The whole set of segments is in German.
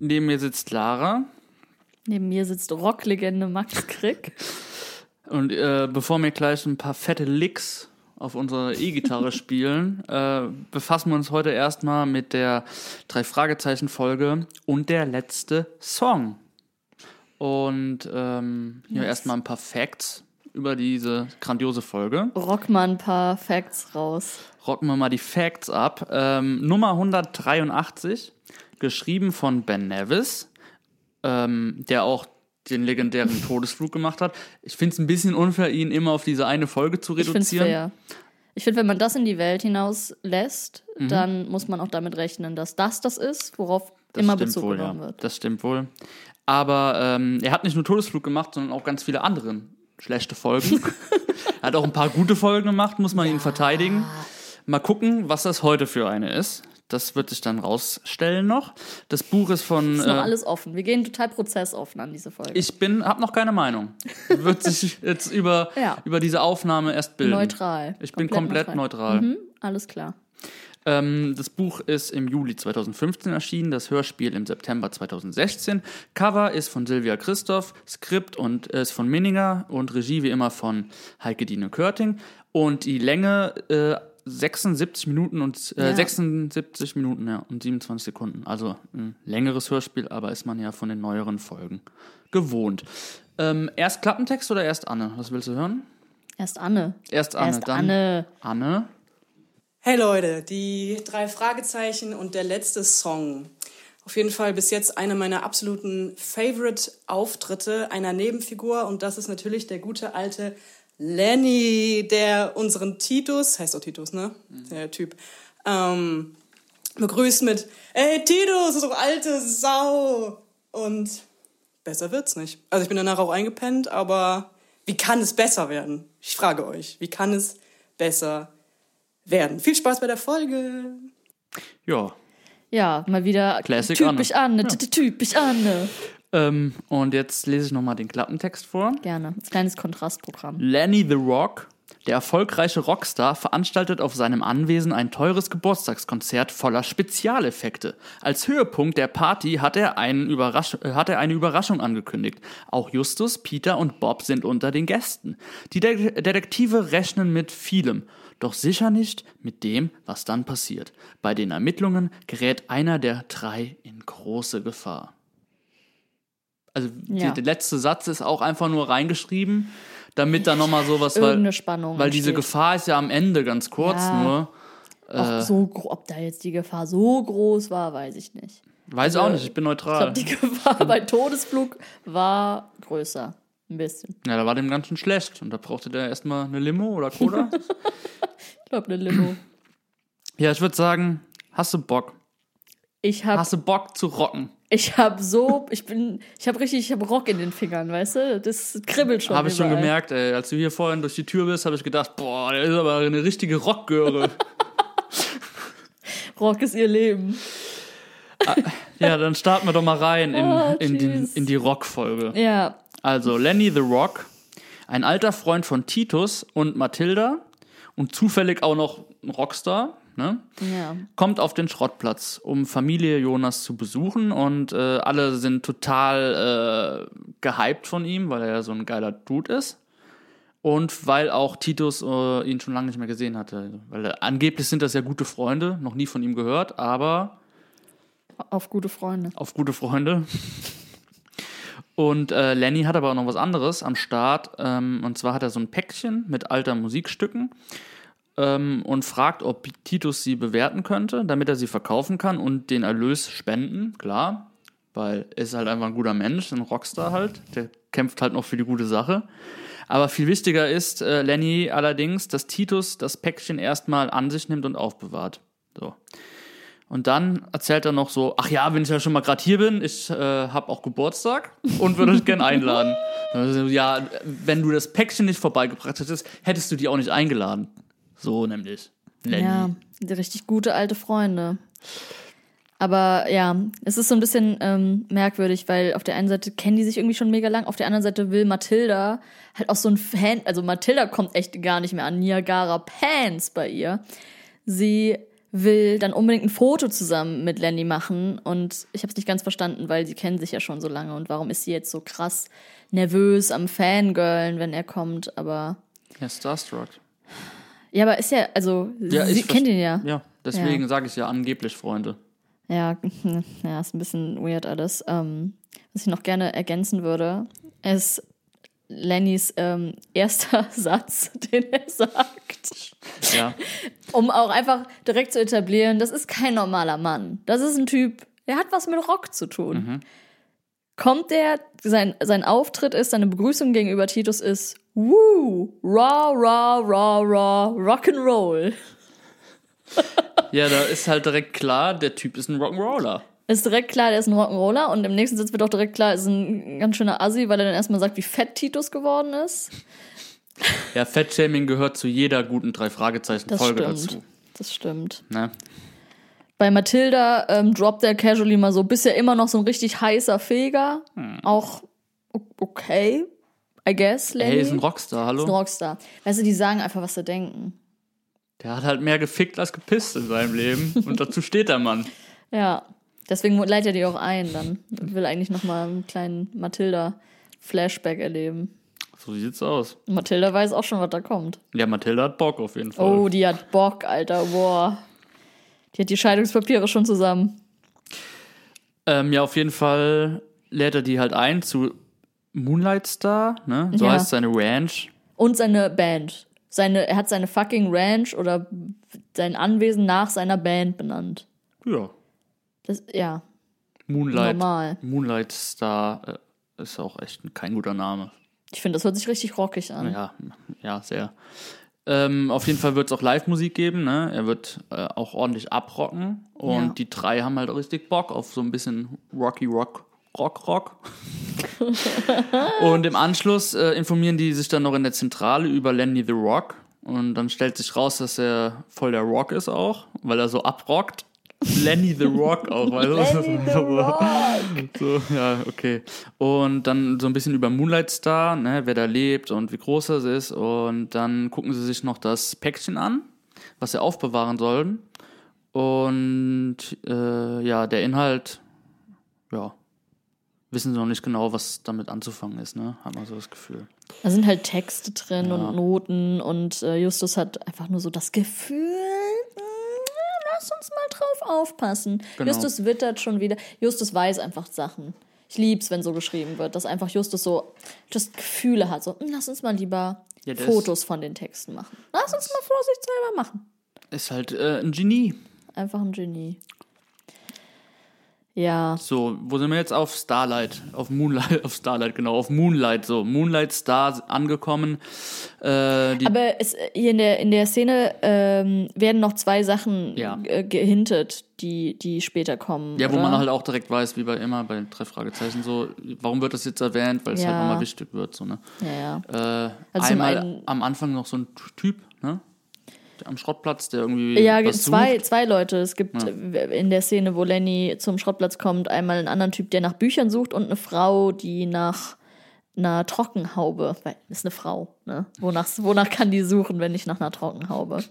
Neben mir sitzt Lara. Neben mir sitzt Rocklegende Max Krick. Und äh, bevor wir gleich ein paar fette Licks auf unserer E-Gitarre spielen, äh, befassen wir uns heute erstmal mit der drei Fragezeichen Folge und der letzte Song. Und ähm, hier Yes. erstmal ein paar Facts über diese grandiose Folge. Rock mal ein paar Facts raus. rocken wir mal die Facts ab. Ähm, Nummer 183, geschrieben von Ben Nevis, ähm, der auch den legendären Todesflug gemacht hat. Ich finde es ein bisschen unfair, ihn immer auf diese eine Folge zu Ich finde es reduzieren. fair. Ich finde, wenn man das in die Welt hinaus lässt, Mhm. dann muss man auch damit rechnen, dass das das ist, worauf Das immer Bezug wohl, genommen ja. wird. Das stimmt wohl. Aber ähm, er hat nicht nur Todesflug gemacht, sondern auch ganz viele andere schlechte Folgen. er hat auch ein paar gute Folgen gemacht, muss man ihn verteidigen. Mal gucken, was das heute für eine ist. Das wird sich dann rausstellen noch. Das Buch ist von. Ist noch äh, alles offen. Wir gehen total prozessoffen an diese Folge. Ich bin, habe noch keine Meinung. Wird sich jetzt über, Ja. über diese Aufnahme erst bilden. neutral. Ich bin komplett neutral. Mhm, alles klar. Ähm, das Buch ist im Juli 2015 erschienen, das Hörspiel im September 2016. Cover ist von Silvia Christoph, Skript und äh, ist von Minninger und Regie wie immer von Heike Dine Körting. Und die Länge äh, 76 Minuten und äh, Ja. 76 Minuten ja, und 27 Sekunden. Also ein längeres Hörspiel, aber ist man ja von den neueren Folgen gewohnt. Ähm, erst Klappentext oder erst Anne? Was willst du hören? Erst Anne. Erst Anne, Erst dann Anne. Anne. Hey Leute, die drei Fragezeichen und der letzte Song. Auf jeden Fall bis jetzt eine meiner absoluten Favorite-Auftritte einer Nebenfigur und das ist natürlich der gute alte Lenny, der unseren Titus, heißt auch Titus, ne? Der Typ, ähm, begrüßt mit Ey Titus, du alte Sau! Und besser wird's nicht. Also ich bin danach auch eingepennt, aber wie kann es besser werden? Ich frage euch, wie kann es besser werden? Viel Spaß bei der Folge! Ja, Ja, mal wieder Classic typisch Anne. Anne. t- Typisch Anne. Ähm, und jetzt lese ich nochmal den Klappentext vor. Gerne. Als kleines Kontrastprogramm. Lenny the Rock, der erfolgreiche Rockstar, veranstaltet auf seinem Anwesen ein teures Geburtstagskonzert voller Spezialeffekte. Als Höhepunkt der Party hat er, einen Überrasch äh, hat er eine Überraschung angekündigt. Auch Justus, Peter und Bob sind unter den Gästen. Die De Detektive rechnen mit vielem. Doch sicher nicht mit dem, was dann passiert. Bei den Ermittlungen gerät einer der drei in große Gefahr. Also Ja. die, der letzte Satz ist auch einfach nur reingeschrieben, damit da nochmal sowas, weil, Spannung. weil diese. Gefahr ist ja am Ende ganz kurz Ja. nur. Auch so, ob da jetzt die Gefahr so groß war, weiß ich nicht. Weiß auch nicht, ich bin Ich neutral. glaube, die Gefahr bei Todesflug war größer. Ein bisschen. Ja, da war dem ganz schön schlecht und da brauchte der erstmal eine Limo oder Cola. Ich glaube, eine Limo. ja, ich würde sagen, hast du Bock? Ich habe Hast du Bock zu rocken? ich hab so, ich bin, ich habe richtig, ich habe Rock in den Fingern, weißt du? Das kribbelt schon. Habe ich schon gemerkt, ey. Als du hier vorhin durch die Tür bist, habe ich gedacht, boah, der ist aber eine richtige Rockgöre. Rock ist ihr Leben. ja, dann starten wir doch mal rein in, Ah, in, die, tschüss. in die Rock-Folge. Ja, Also Lenny the Rock, ein alter Freund von Titus und Mathilda und zufällig auch noch ein Rockstar, ne? ja. kommt auf den Schrottplatz, um Familie Jonas zu besuchen und äh, alle sind total äh, gehypt von ihm, weil er ja so ein geiler Dude ist. Und weil auch Titus äh, ihn schon lange nicht mehr gesehen hatte. Weil äh, angeblich sind das ja gute Freunde, noch nie von ihm gehört, aber Auf gute Freunde. auf gute Freunde. Und äh, Lenny hat aber auch noch was anderes am Start. Ähm, und zwar hat er so ein Päckchen mit alter Musikstücken ähm, und fragt, ob Titus sie bewerten könnte, damit er sie verkaufen kann und den Erlös spenden. Klar, weil er ist halt einfach ein guter Mensch, ein Rockstar halt. Der kämpft halt noch für die gute Sache. Aber viel wichtiger ist äh, Lenny allerdings, dass Titus das Päckchen erstmal an sich nimmt und aufbewahrt. So. Und dann erzählt er noch so, ach ja, wenn ich ja schon mal gerade hier bin, ich äh, habe auch Geburtstag und würde euch gerne einladen. Ja, wenn du das Päckchen nicht vorbeigebracht hättest, hättest du die auch nicht eingeladen. So nämlich. Lenny. Ja, die richtig gute alte Freunde. Aber ja, es ist so ein bisschen ähm, merkwürdig, weil auf der einen Seite kennen die sich irgendwie schon mega lang, auf der anderen Seite will Mathilda halt auch so ein Fan, also Mathilda kommt echt gar nicht mehr an Niagara Pants bei ihr. Sie will dann unbedingt ein Foto zusammen mit Lenny machen und ich habe es nicht ganz verstanden, weil sie kennen sich ja schon so lange und warum ist sie jetzt so krass nervös am Fangirlen, wenn er kommt, aber Ja, Starstruck. Ja, aber ist ja, also Ja, sie kennt ihn ja. Ja, deswegen sage ich ja angeblich Freunde. Ja, ja, ist ein bisschen weird alles. Ähm, was ich noch gerne ergänzen würde, ist Lennys ähm, erster Satz, den er sagt. Ja, Um auch einfach direkt zu etablieren, das ist kein normaler Mann. Das ist ein Typ, der hat was mit Rock zu tun. Kommt der, sein, sein Auftritt ist, seine Begrüßung gegenüber Titus ist, woo, raw, raw, raw, raw, rock'n'roll. ja, da ist halt direkt klar, der Typ ist ein Rock'n'Roller. Ist direkt klar, der ist ein Rock'n'Roller und im nächsten Satz wird auch direkt klar, ist ein ganz schöner Assi, weil er dann erstmal sagt, wie fett Titus geworden ist. Ja, Fettshaming gehört zu jeder guten drei Fragezeichen Das Folge stimmt. dazu. Das stimmt. Ne? Bei Mathilda ähm, droppt er casually mal so, bist ja immer noch so ein richtig heißer Feger. Hm. Auch okay, I guess, Lenny. Hey, ist ein Rockstar, hallo? Ist ein Rockstar. Weißt du, die sagen einfach, was sie denken. Der hat halt mehr gefickt als gepisst in seinem Leben. Und dazu steht der Mann. Ja, deswegen leitet er die auch ein dann. Will eigentlich noch mal einen kleinen Mathilda-Flashback erleben. So sieht's aus. Und Mathilda weiß auch schon, was da kommt. Ja, Mathilda hat Bock auf jeden Fall. Oh, die hat Bock, Alter. Boah. Die hat die Scheidungspapiere schon zusammen. Ähm, ja, auf jeden Fall lädt er die halt ein zu Moonlight Star, ne? So Ja. heißt seine Ranch. Und seine Band. Seine, er hat seine fucking Ranch oder sein Anwesen nach seiner Band benannt. Ja. Das, ja, Moonlight. normal. Moonlight Star äh, ist auch echt kein guter Name. Ich finde, das hört sich richtig rockig an. Ja, ja, sehr. Ähm, auf jeden Fall wird es auch Live-Musik geben, ne? Er wird äh, auch ordentlich abrocken. Und Ja. die drei haben halt richtig Bock auf so ein bisschen Rocky Rock, Rock, Rock. und im Anschluss äh, informieren die sich dann noch in der Zentrale über Lenny the Rock. Und dann stellt sich raus, dass er voll der Rock ist auch, weil er so abrockt. Lenny the Rock auch, weil Lenny the Rock. so, ja, okay. Und dann so ein bisschen über Moonlight Star, ne, wer da lebt und wie groß das ist. Und dann gucken sie sich noch das Päckchen an, was sie aufbewahren sollen. Und äh, ja, der Inhalt, ja, wissen sie noch nicht genau, was damit anzufangen ist, ne? Hat man so das Gefühl. Da sind halt Texte drin Ja. und Noten und äh, Justus hat einfach nur so das Gefühl, mm, lass uns mal drauf aufpassen. Genau. Justus wittert schon wieder. Justus weiß einfach Sachen. Ich lieb's, wenn so geschrieben wird, dass einfach Justus so just Gefühle hat. So, mm, lass uns mal lieber Ja, Fotos von den Texten machen. Lass uns mal vorsichtshalber machen. Ist halt äh, ein Genie. Einfach ein Genie. Ja, So, wo sind wir jetzt auf Starlight? Auf Moonlight, auf Starlight, genau, auf Moonlight, so. Moonlight Star angekommen. Äh, aber es, hier in der, in der Szene ähm, werden noch zwei Sachen Ja. äh, gehintet, die, die später kommen. Ja, wo oder? man halt auch direkt weiß, wie bei immer bei den drei Fragezeichen, so, warum wird das jetzt erwähnt, weil es Ja. halt nochmal wichtig wird, so, ne? Ja, ja. Äh, Also einmal am Anfang noch so ein Typ, ne? Am Schrottplatz, der irgendwie. Ja, was zwei, sucht. zwei Leute. Es gibt äh, in der Szene, wo Lenny zum Schrottplatz kommt, einmal einen anderen Typ, der nach Büchern sucht und eine Frau, die nach einer Trockenhaube, weil ist eine Frau, ne? Wonach, wonach kann die suchen, wenn nicht nach einer Trockenhaube?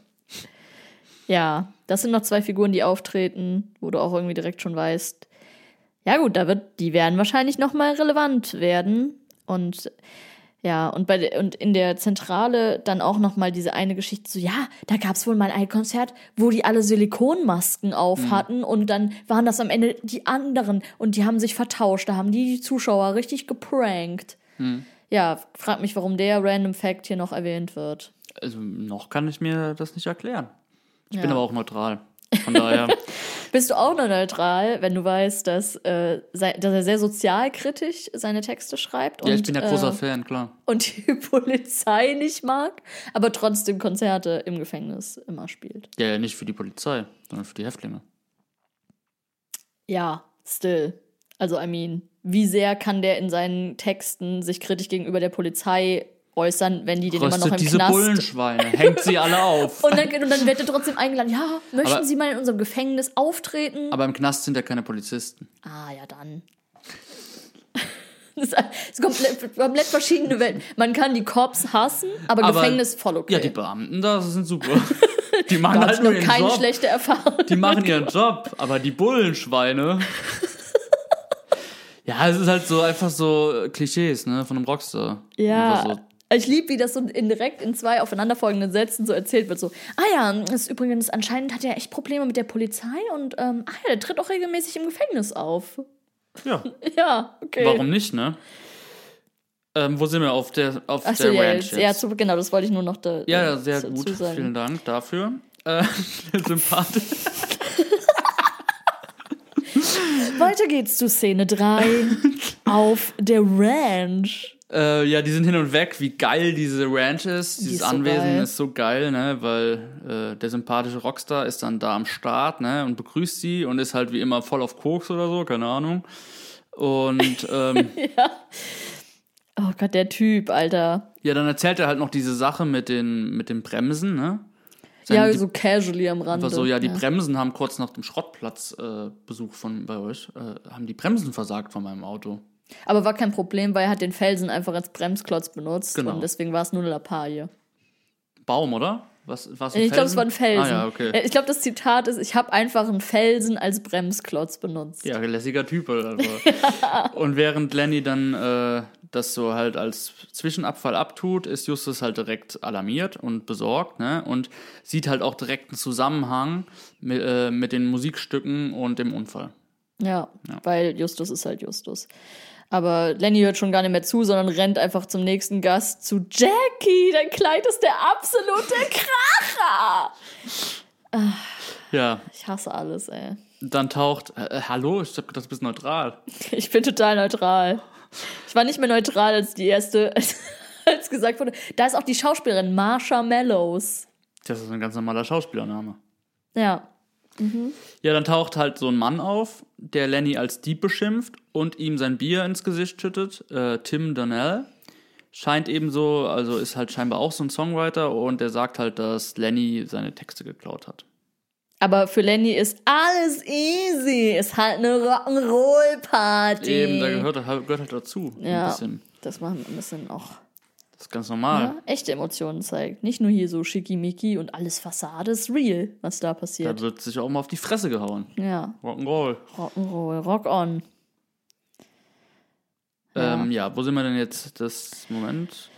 Ja, das sind noch zwei Figuren, die auftreten, wo du auch irgendwie direkt schon weißt, ja gut, da wird, die werden wahrscheinlich noch mal relevant werden und ja, und bei und in der Zentrale dann auch noch mal diese eine Geschichte so, ja, da gab es wohl mal ein Konzert, wo die alle Silikonmasken auf hatten und dann waren das am Ende die anderen und die haben sich vertauscht, da haben die die Zuschauer richtig geprankt. Ja, frag mich, warum der Random Fact hier noch erwähnt wird. Also, noch kann ich mir das nicht erklären. Ich bin Ja. aber auch neutral. Von daher. Bist du auch noch neutral, wenn du weißt, dass, äh, dass er sehr sozialkritisch seine Texte schreibt ja, ich und, bin ja großer äh, Fan, klar. und die Polizei nicht mag, aber trotzdem Konzerte im Gefängnis immer spielt. Ja, ja, nicht für die Polizei, sondern für die Häftlinge. Ja, still. Also, I mean, wie sehr kann der in seinen Texten sich kritisch gegenüber der Polizei äußern, wenn die den immer noch Röstet im diese Knast Bullenschweine, hängt sie alle auf. und dann, und dann wird er trotzdem eingeladen. Ja, möchten Aber- Sie mal in unserem Gefängnis auftreten? Aber im Knast sind ja keine Polizisten. Ah, ja, dann. Das ist komplett, komplett verschiedene Welten. Man kann die Cops hassen, aber, Aber- Gefängnis voll okay. Ja, die Beamten da sind super. Die machen Da halt nur ihren keine Job. schlechte Erfahrung. Die machen ihren Job, aber die Bullenschweine. ja, es ist halt so einfach so äh, Klischees, ne, von einem Rockstar. Ja. So, Ich liebe, wie das so in, direkt in zwei aufeinanderfolgenden Sätzen so erzählt wird. So, ah ja, ist übrigens, anscheinend hat er echt Probleme mit der Polizei und ähm, ah ja, der tritt auch regelmäßig im Gefängnis auf. ja, Ja, okay. warum nicht, ne? Ähm, wo sind wir auf der auf Achso, der ja, Ranch jetzt, jetzt? ja genau, das wollte ich nur noch da. Ja, ja, sehr gut. sagen. Vielen Dank dafür. Äh, sympathisch. Weiter geht's zu Szene 3 auf der Ranch. Äh, ja, die sind hin und weg, wie geil diese Ranch ist. Dieses ist so Anwesen geil. ist so geil, ne? Weil äh, der sympathische Rockstar ist dann da am Start, ne? Und begrüßt sie und ist halt wie immer voll auf Koks oder so, keine Ahnung. Und ähm, Oh Gott, der Typ, Alter. ja, dann erzählt er halt noch diese Sache mit den, mit den Bremsen, ne? Ja, Seine- die- so casually am. Einfach so, ja, die Bremsen haben kurz nach dem Schrottplatzbesuch äh, Besuch von bei euch, äh, haben die Bremsen versagt von meinem Auto. Aber war kein Problem, weil er hat den Felsen einfach als Bremsklotz benutzt Genau. und deswegen war es nur eine Lappalie. Baum, oder? Was, was ein Ich glaube, es war ein Felsen. Ah, ja, okay. Äh, Ich glaube, das Zitat ist, ich habe einfach einen Felsen als Bremsklotz benutzt. Ja, lässiger Typ halt einfach. Und während Lenny dann äh, das so halt als Zwischenabfall abtut, ist Justus halt direkt alarmiert und besorgt, ne? Und sieht halt auch direkt einen Zusammenhang mit, äh, mit den Musikstücken und dem Unfall. Ja, weil Justus ist halt Justus. Aber Lenny hört schon gar nicht mehr zu, sondern rennt einfach zum nächsten Gast zu Jackie. Dein Kleid ist der absolute Kracher. Ja, Ich hasse alles, ey. dann taucht, äh, hallo, ich hab gedacht, du bist neutral. Ich bin total neutral. Ich war nicht mehr neutral als die erste, als, als gesagt wurde. Da ist auch die Schauspielerin Marsha Mellows. Das ist ein ganz normaler Schauspielername. Ja. Ja, dann taucht halt so ein Mann auf, der Lenny als Dieb beschimpft und ihm sein Bier ins Gesicht schüttet. Äh, Tim Donnell scheint ebenso, also ist halt scheinbar auch so ein Songwriter und der sagt halt, dass Lenny seine Texte geklaut hat. Aber für Lenny ist alles easy. Ist halt eine Rock'n'Roll-Party. Eben, da gehört, gehört halt dazu. Ja. Ein bisschen. Das machen ein bisschen auch Das ist ganz normal. ja, echte Emotionen zeigt. Nicht nur hier so schickimicki und alles Fassade ist real, was da Da passiert. wird sich auch mal auf die Fresse gehauen. Ja, Rock'n'Roll. Rock'n'Roll, Rock on. Ja. Ähm, ja, wo sind wir denn jetzt? Das Moment.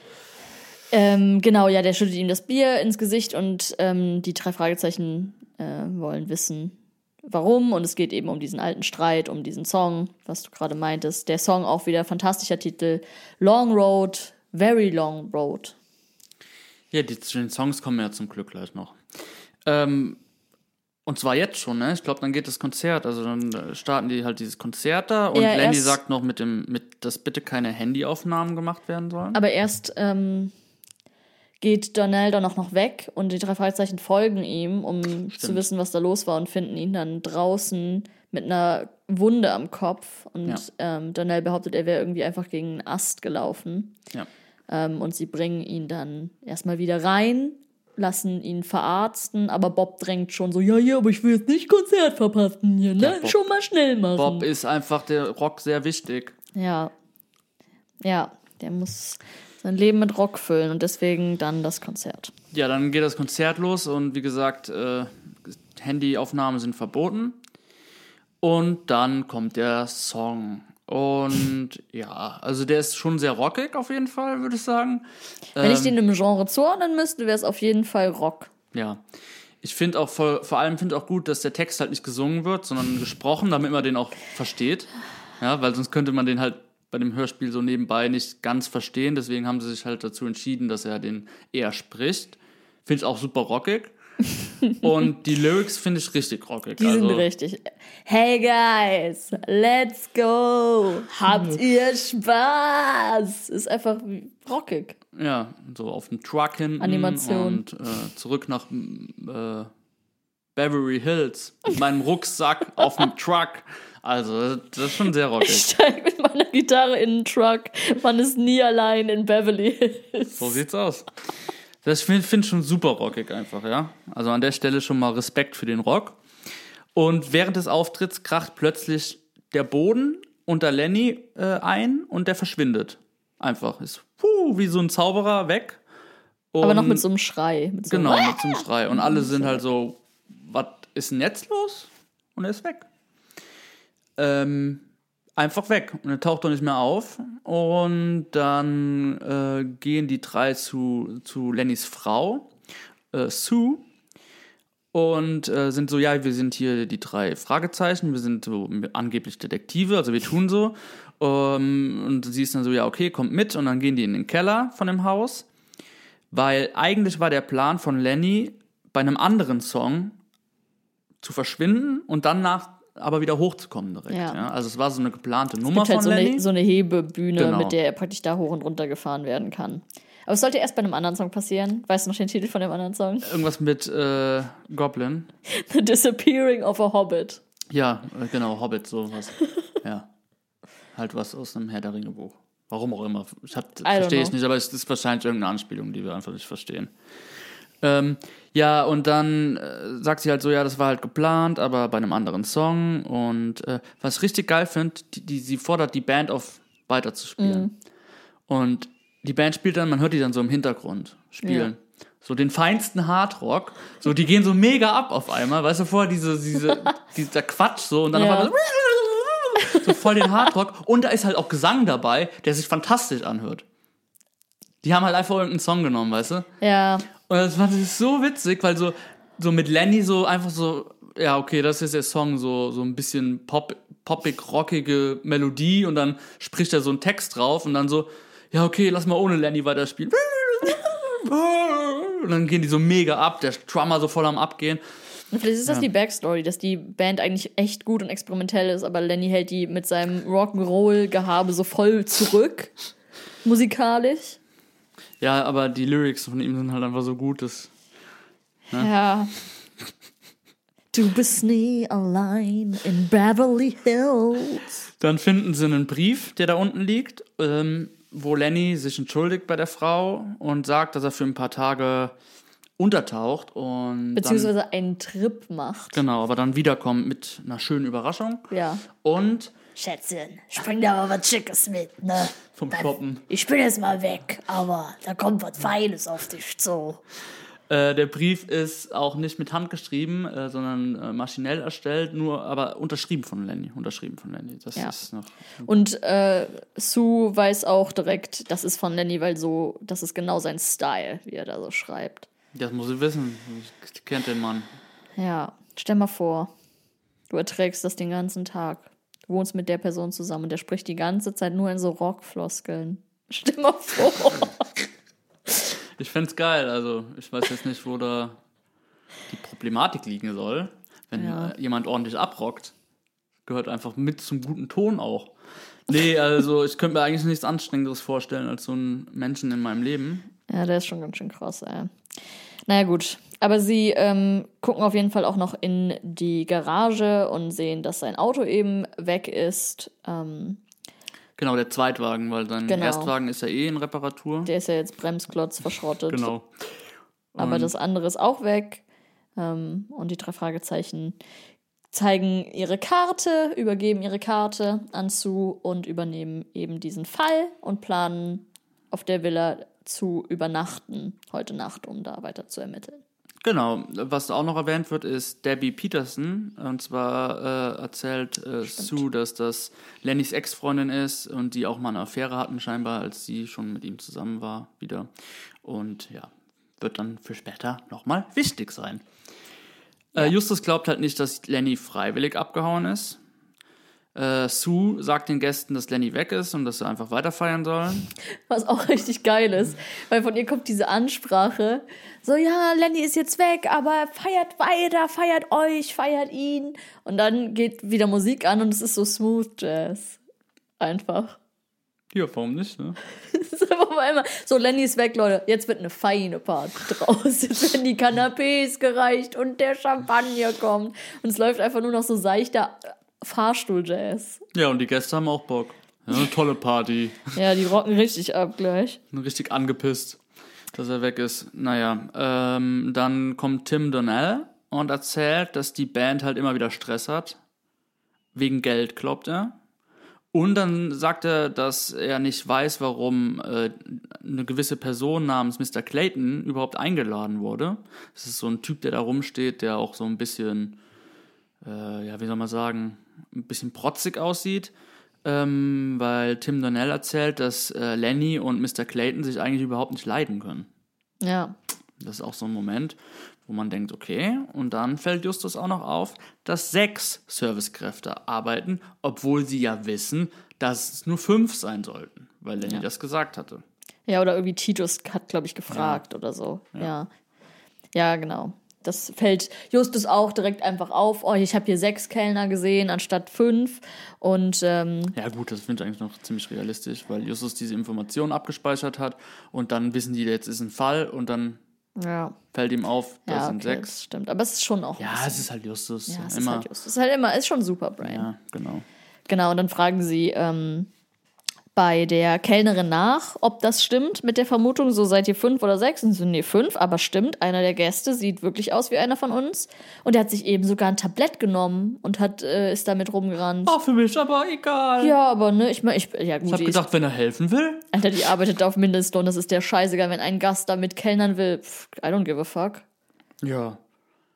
Ähm, genau, ja, der schüttet ihm das Bier ins Gesicht und ähm, die drei Fragezeichen äh, wollen wissen, warum. Und es geht eben um diesen alten Streit, um diesen Song, was du gerade meintest. Der Song auch wieder fantastischer Titel. Long Road, Very Long Road. Ja, die zu den Songs kommen ja zum Glück gleich noch. Ähm, und zwar jetzt schon, ne? Ich glaube, dann geht das Konzert. Also dann äh, starten die halt dieses Konzert da und Ja, Lenny sagt noch mit dem, mit, dass bitte keine Handyaufnahmen gemacht werden sollen. Aber erst ähm, geht Donnell dann auch noch weg und die drei Fragezeichen folgen ihm, um zu wissen, was da los war und finden ihn dann draußen mit einer Wunde am Kopf. Und Ja. ähm, Donnell behauptet, er wäre irgendwie einfach gegen einen Ast gelaufen. Ja. Ähm, und sie bringen ihn dann erstmal wieder rein, lassen ihn verarzten, aber Bob drängt schon so, ja, ja, aber ich will jetzt nicht Konzert verpassen hier, ne? Ja, Bob- schon mal schnell machen. Bob ist einfach der Rock sehr wichtig. Ja. Ja, der muss sein Leben mit Rock füllen und deswegen dann das Konzert. Ja, dann geht das Konzert los und wie gesagt, äh, Handyaufnahmen sind verboten. Und dann kommt der Song. Und ja, also der ist schon sehr rockig auf jeden Fall, würde ich sagen. Wenn ich Ähm, den im Genre zuordnen müsste, wäre es auf jeden Fall Rock. Ja. Ich finde auch voll, vor allem finde auch gut, dass der Text halt nicht gesungen wird, sondern gesprochen, damit man den auch versteht. Ja, weil sonst könnte man den halt bei dem Hörspiel so nebenbei nicht ganz verstehen. Deswegen haben sie sich halt dazu entschieden, dass er den eher spricht. Finde ich auch super rockig. Und die Lyrics finde ich richtig rockig. Die also, sind richtig. Hey guys, let's go. Habt ihr Spaß? Ist einfach rockig. Ja, so auf dem Truck hinten Animation. und äh, zurück nach äh, Beverly Hills mit meinem Rucksack auf dem Truck. Also, das ist schon sehr Ich rockig. steige mit meiner Gitarre in den Truck. Man ist nie allein in Beverly Hills. So sieht's aus. Das finde find schon super rockig einfach, ja. Also an der Stelle schon mal Respekt für den Rock. Und während des Auftritts kracht plötzlich der Boden unter Lenny äh, ein und der verschwindet. Einfach. Ist puh, wie so ein Zauberer weg. Aber noch Und- mit so einem Schrei. Mit so Genau, mit so einem Schrei. Und alle sind halt so, was ist denn jetzt los? Und er ist weg. Ähm, einfach weg. Und er taucht doch nicht mehr auf. Und dann äh, gehen die drei zu, zu Lennys Frau, äh, Sue. Und äh, sind so, ja, wir sind hier die drei Fragezeichen, wir sind so angeblich Detektive, also wir tun so. Ähm, und sie ist dann so, ja, okay, kommt mit. Und dann gehen die in den Keller von dem Haus. Weil eigentlich war der Plan von Lenny, bei einem anderen Song zu verschwinden und dann nach aber wieder hochzukommen direkt. Ja. Ja. Also es war so eine geplante Nummer gibt halt von so Lenny. eine, so eine Hebebühne, Genau. mit der er praktisch da hoch und runter gefahren werden kann. Aber es sollte erst bei einem anderen Song passieren. Weißt du noch den Titel von dem anderen Song? Irgendwas mit äh, Goblin. The Disappearing of a Hobbit. Ja, äh, genau, Hobbit, sowas. ja. Halt was aus einem Herr der Ringe Buch. Warum auch immer. Ich verstehe know. nicht, aber es ist wahrscheinlich irgendeine Anspielung, die wir einfach nicht verstehen. Ähm, ja, und dann äh, sagt sie halt so, ja, das war halt geplant, aber bei einem anderen Song. Und äh, was ich richtig geil finde, die, die, sie fordert die Band auf, weiterzuspielen. Und die Band spielt dann, man hört die dann so im Hintergrund spielen. So den feinsten Hardrock. So, die gehen so mega ab auf einmal. Weißt du, vorher diese, diese, dieser Quatsch so und dann Ja. auf einmal so, so voll den Hardrock. Und da ist halt auch Gesang dabei, der sich fantastisch anhört. Die haben halt einfach irgendeinen Song genommen, weißt du? Ja, Und das fand ich so witzig, weil so, so mit Lenny so einfach so, ja, okay, das ist der Song, so, so ein bisschen pop, poppig, rockige Melodie und dann spricht er so einen Text drauf und dann so, ja, okay, lass mal ohne Lenny weiterspielen. Und dann gehen die so mega ab, der Drummer so voll am Abgehen. Und vielleicht ist das die Backstory, dass die Band eigentlich echt gut und experimentell ist, aber Lenny hält die mit seinem Rock'n'Roll-Gehabe so voll zurück. Musikalisch. Ja, aber die Lyrics von ihm sind halt einfach so gut, dass Ja. Du bist nie allein in Beverly Hills. Dann finden sie einen Brief, der da unten liegt, ähm, wo Lenny sich entschuldigt bei der Frau und sagt, dass er für ein paar Tage untertaucht und dann, Beziehungsweise einen Trip macht. genau, aber dann wiederkommt mit einer schönen Überraschung Ja. und Schätzchen, spring da mal was Schickes mit, ne? Vom Shoppen. Ich bin jetzt mal weg, aber da kommt was Feines auf dich zu. Äh, der Brief ist auch nicht mit Hand geschrieben, äh, sondern äh, maschinell erstellt, nur aber unterschrieben von Lenny. Unterschrieben von Lenny. Das Ja. ist noch. Und äh, Sue weiß auch direkt, das ist von Lenny, weil so, das ist genau sein Style, wie er da so schreibt. Das muss ich wissen. Ich kennt den Mann. Ja, stell mal vor, du erträgst das den ganzen Tag. Wohnst mit der Person zusammen und der spricht die ganze Zeit nur in so Rockfloskeln. Stell mal vor. Ich fänd's geil. Also, ich weiß jetzt nicht, wo da die Problematik liegen soll. Wenn Ja. jemand ordentlich abrockt, gehört einfach mit zum guten Ton auch. Nee, also ich könnte mir eigentlich nichts Anstrengenderes vorstellen als so einen Menschen in meinem Leben. Ja, der ist schon ganz schön krass, ey. Naja, gut. Aber sie ähm, gucken auf jeden Fall auch noch in die Garage und sehen, dass sein Auto eben weg ist. Ähm, Genau, der Zweitwagen, weil sein Genau. Erstwagen ist ja eh in Reparatur. der ist ja jetzt Bremsklotz verschrottet. Genau. Aber Und- das andere ist auch weg. Ähm, und die drei Fragezeichen zeigen ihre Karte, übergeben ihre Karte an Sue und übernehmen eben diesen Fall und planen auf der Villa zu übernachten heute Nacht, um da weiter zu ermitteln. Genau, was auch noch erwähnt wird, ist Debbie Peterson. Und zwar äh, erzählt äh, Sue, dass das Lennys Ex-Freundin ist und die auch mal eine Affäre hatten, scheinbar, als sie schon mit ihm zusammen war, wieder. Und ja, wird dann für später nochmal wichtig sein. Äh, Justus glaubt halt nicht, dass Lenny freiwillig abgehauen ist. Äh, Sue sagt den Gästen, dass Lenny weg ist und dass sie einfach weiter feiern sollen. Was auch richtig geil ist, weil von ihr kommt diese Ansprache. So, ja, Lenny ist jetzt weg, aber feiert weiter, feiert euch, feiert ihn. Und dann geht wieder Musik an und es ist so Smooth Jazz. Einfach. Ja, warum nicht, ne? Es ist einfach mal immer so, Lenny ist weg, Leute. Jetzt wird eine feine Party draus. Jetzt werden die Canapés gereicht und der Champagner kommt. Und es läuft einfach nur noch so seichter Fahrstuhl-Jazz. Ja, und die Gäste haben auch Bock. Ja, eine tolle Party. Ja, die rocken richtig ab gleich. richtig angepisst, dass er weg ist. Naja, ähm, dann kommt Tim Donnell und erzählt, dass die Band halt immer wieder Stress hat. Wegen Geld, glaubt er. Und dann sagt er, dass er nicht weiß, warum äh, eine gewisse Person namens Mr. Clayton überhaupt eingeladen wurde. Das ist so ein Typ, der da rumsteht, der auch so ein bisschen, äh, ja, wie soll man sagen, ein bisschen protzig aussieht. Ähm, weil Tim Donnell erzählt, dass äh, Lenny und Mr. Clayton sich eigentlich überhaupt nicht leiden können. Ja. Das ist auch so ein Moment, wo man denkt, okay, und dann fällt Justus auch noch auf, dass sechs Servicekräfte arbeiten, obwohl sie ja wissen, dass es nur fünf sein sollten, weil Lenny Ja. das gesagt hatte. Ja, oder irgendwie Titus hat, glaube ich, gefragt oder so. Ja. ja. genau. Das fällt Justus auch direkt einfach auf. Oh, ich habe hier sechs Kellner gesehen anstatt fünf. Und ähm, Ja gut, das finde ich eigentlich noch ziemlich realistisch, weil Justus diese Information abgespeichert hat und dann wissen die, jetzt ist ein Fall und dann ja, fällt ihm auf, das ja sind okay, sechs. das stimmt. Aber es ist schon auch. Ja, bisschen- es ist halt Justus. ja, es ist immer. halt Justus. Es ist halt immer, ist schon Superbrain. ja, genau. Genau, und dann fragen sie ähm, bei der Kellnerin nach, ob das stimmt mit der Vermutung, so seid ihr fünf oder sechs. Und sie so, nee, fünf, aber stimmt, einer der Gäste sieht wirklich aus wie einer von uns. Und er hat sich eben sogar ein Tablett genommen und hat, äh, ist damit rumgerannt. Oh, für mich aber egal. Ja, aber ne, ich meine, ich, ja gut, Ich habe die ist- gedacht, wenn er helfen will. Alter, die arbeitet auf Mindestlohn, das ist der scheißegal, wenn ein Gast damit kellnern will. Pff, I don't give a fuck. Ja.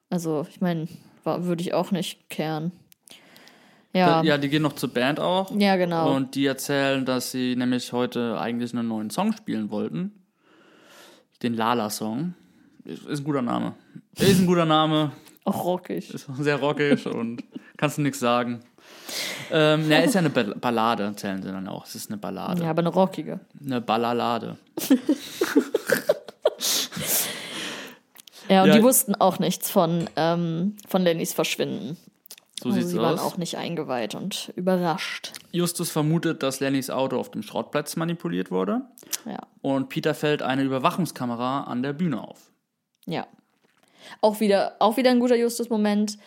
Also, ich meine, würde ich auch nicht kehren. Ja, Ja, die gehen noch zur Band auch. ja genau. Und die erzählen, dass sie nämlich heute eigentlich einen neuen Song spielen wollten. Den Lala-Song. Ist ist ein guter Name. Ist ein guter Name. auch rockig. Ist sehr rockig und kannst du nichts sagen. Ähm, ja, ist ja eine Ba- Ballade, erzählen sie dann auch. Es ist eine Ballade. Ja, aber eine rockige. Eine Ballalade. Ja, und Ja. die wussten auch nichts von, ähm, von Lennys Verschwinden. So Also sieht's sie waren aus. auch nicht eingeweiht und überrascht. Justus vermutet, dass Lennys Auto auf dem Schrottplatz manipuliert wurde. Ja. Und Peter fällt eine Überwachungskamera an der Bühne auf. Ja. Auch wieder, auch wieder ein guter Justus-Moment.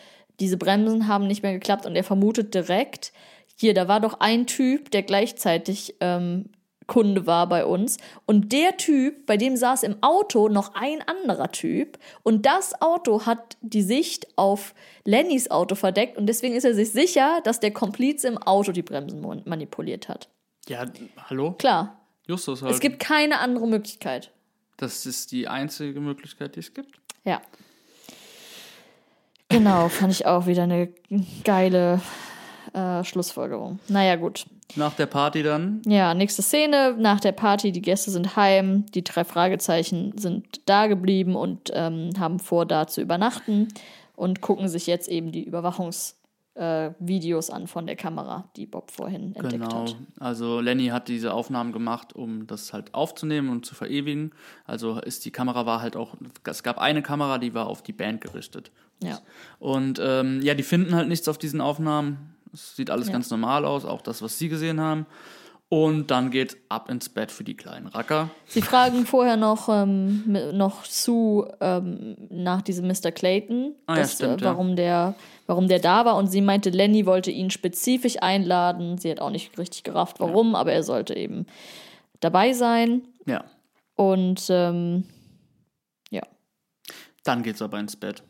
Diese Bremsen haben nicht mehr geklappt und er vermutet direkt, hier, da war doch ein Typ, der gleichzeitig ähm, Kunde war bei uns. Und der Typ, bei dem saß im Auto noch ein anderer Typ. Und das Auto hat die Sicht auf Lennys Auto verdeckt. Und deswegen ist er sich sicher, dass der Komplize im Auto die Bremsen manipuliert hat. Ja, hallo? Klar, Justus halt. es gibt keine andere Möglichkeit. das ist die einzige Möglichkeit, die es gibt. Ja. Genau, fand ich auch wieder eine geile äh, Schlussfolgerung. Naja, gut. Nach der Party dann. Ja, nächste Szene. Nach der Party, die Gäste sind heim, die drei Fragezeichen sind da geblieben und ähm, haben vor, da zu übernachten und gucken sich jetzt eben die Überwachungsvideos äh, an von der Kamera, die Bob vorhin entdeckt Genau. hat. Also Lenny hat diese Aufnahmen gemacht, um das halt aufzunehmen und zu verewigen. Also ist die Kamera war halt auch, es gab eine Kamera, die war auf die Band gerichtet. Ja. Und ähm, ja, die finden halt nichts auf diesen Aufnahmen. Es sieht alles Ja. ganz normal aus, auch das, was sie gesehen haben. Und dann geht ab ins Bett für die kleinen Racker. Sie fragen vorher noch, ähm, noch Sue ähm, nach diesem Mr. Clayton, Ah ja, das, stimmt, äh, ja. warum, der, warum der da war. Und sie meinte, Lenny wollte ihn spezifisch einladen. Sie hat auch nicht richtig gerafft, warum, aber er sollte eben dabei sein. Ja, Und ähm, ja. dann geht's aber ins Bett.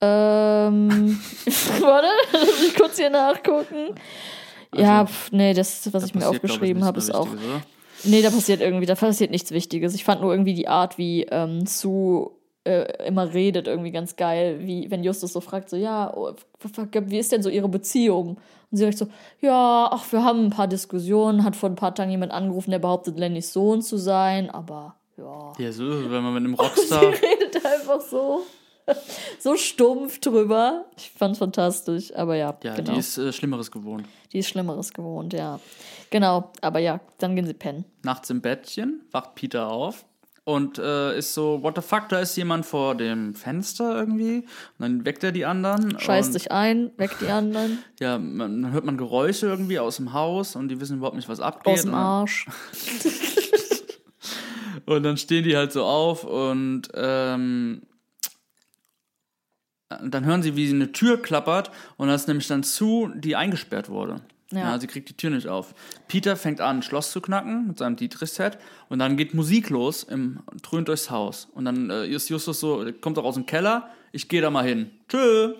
Ähm, warte, lass mich kurz hier nachgucken. ja, pf, nee, das, was ich mir Also, aufgeschrieben habe, ist auch. Oder? Nee, da passiert irgendwie, da passiert nichts Wichtiges. Ich fand nur irgendwie die Art, wie ähm, Sue äh, immer redet, irgendwie ganz geil. Wie wenn Justus so fragt, so, ja, oh, wie ist denn so ihre Beziehung? Und sie sagt so, ja, ach, wir haben ein paar Diskussionen, hat vor ein paar Tagen jemand angerufen, der behauptet, Lennys Sohn zu sein, aber ja. Ja, so, ist es, wenn man mit einem Rockstar. Sie redet einfach so, so stumpf drüber. Ich fand's fantastisch, aber ja, Ja, genau. die ist äh, Schlimmeres gewohnt. die ist Schlimmeres gewohnt, ja. Genau, aber ja, dann gehen sie pennen. Nachts im Bettchen wacht Peter auf und äh, ist so, what the fuck, da ist jemand vor dem Fenster irgendwie. Und dann weckt er die anderen. Scheißt sich ein, weckt die anderen Ja, man, dann hört man Geräusche irgendwie aus dem Haus und die wissen überhaupt nicht, was abgeht. aus dem und, dann- Arsch. und dann stehen die halt so auf und ähm, dann hören sie, wie eine Tür klappert und das ist nämlich dann zu, die eingesperrt wurde. Ja. Ja. sie kriegt die Tür nicht auf. Peter fängt an, ein Schloss zu knacken mit seinem Dietrich-Set und dann geht Musik los, im, dröhnt durchs Haus. Und dann äh, ist Justus so, kommt auch aus dem Keller, ich gehe da mal hin. Tschö.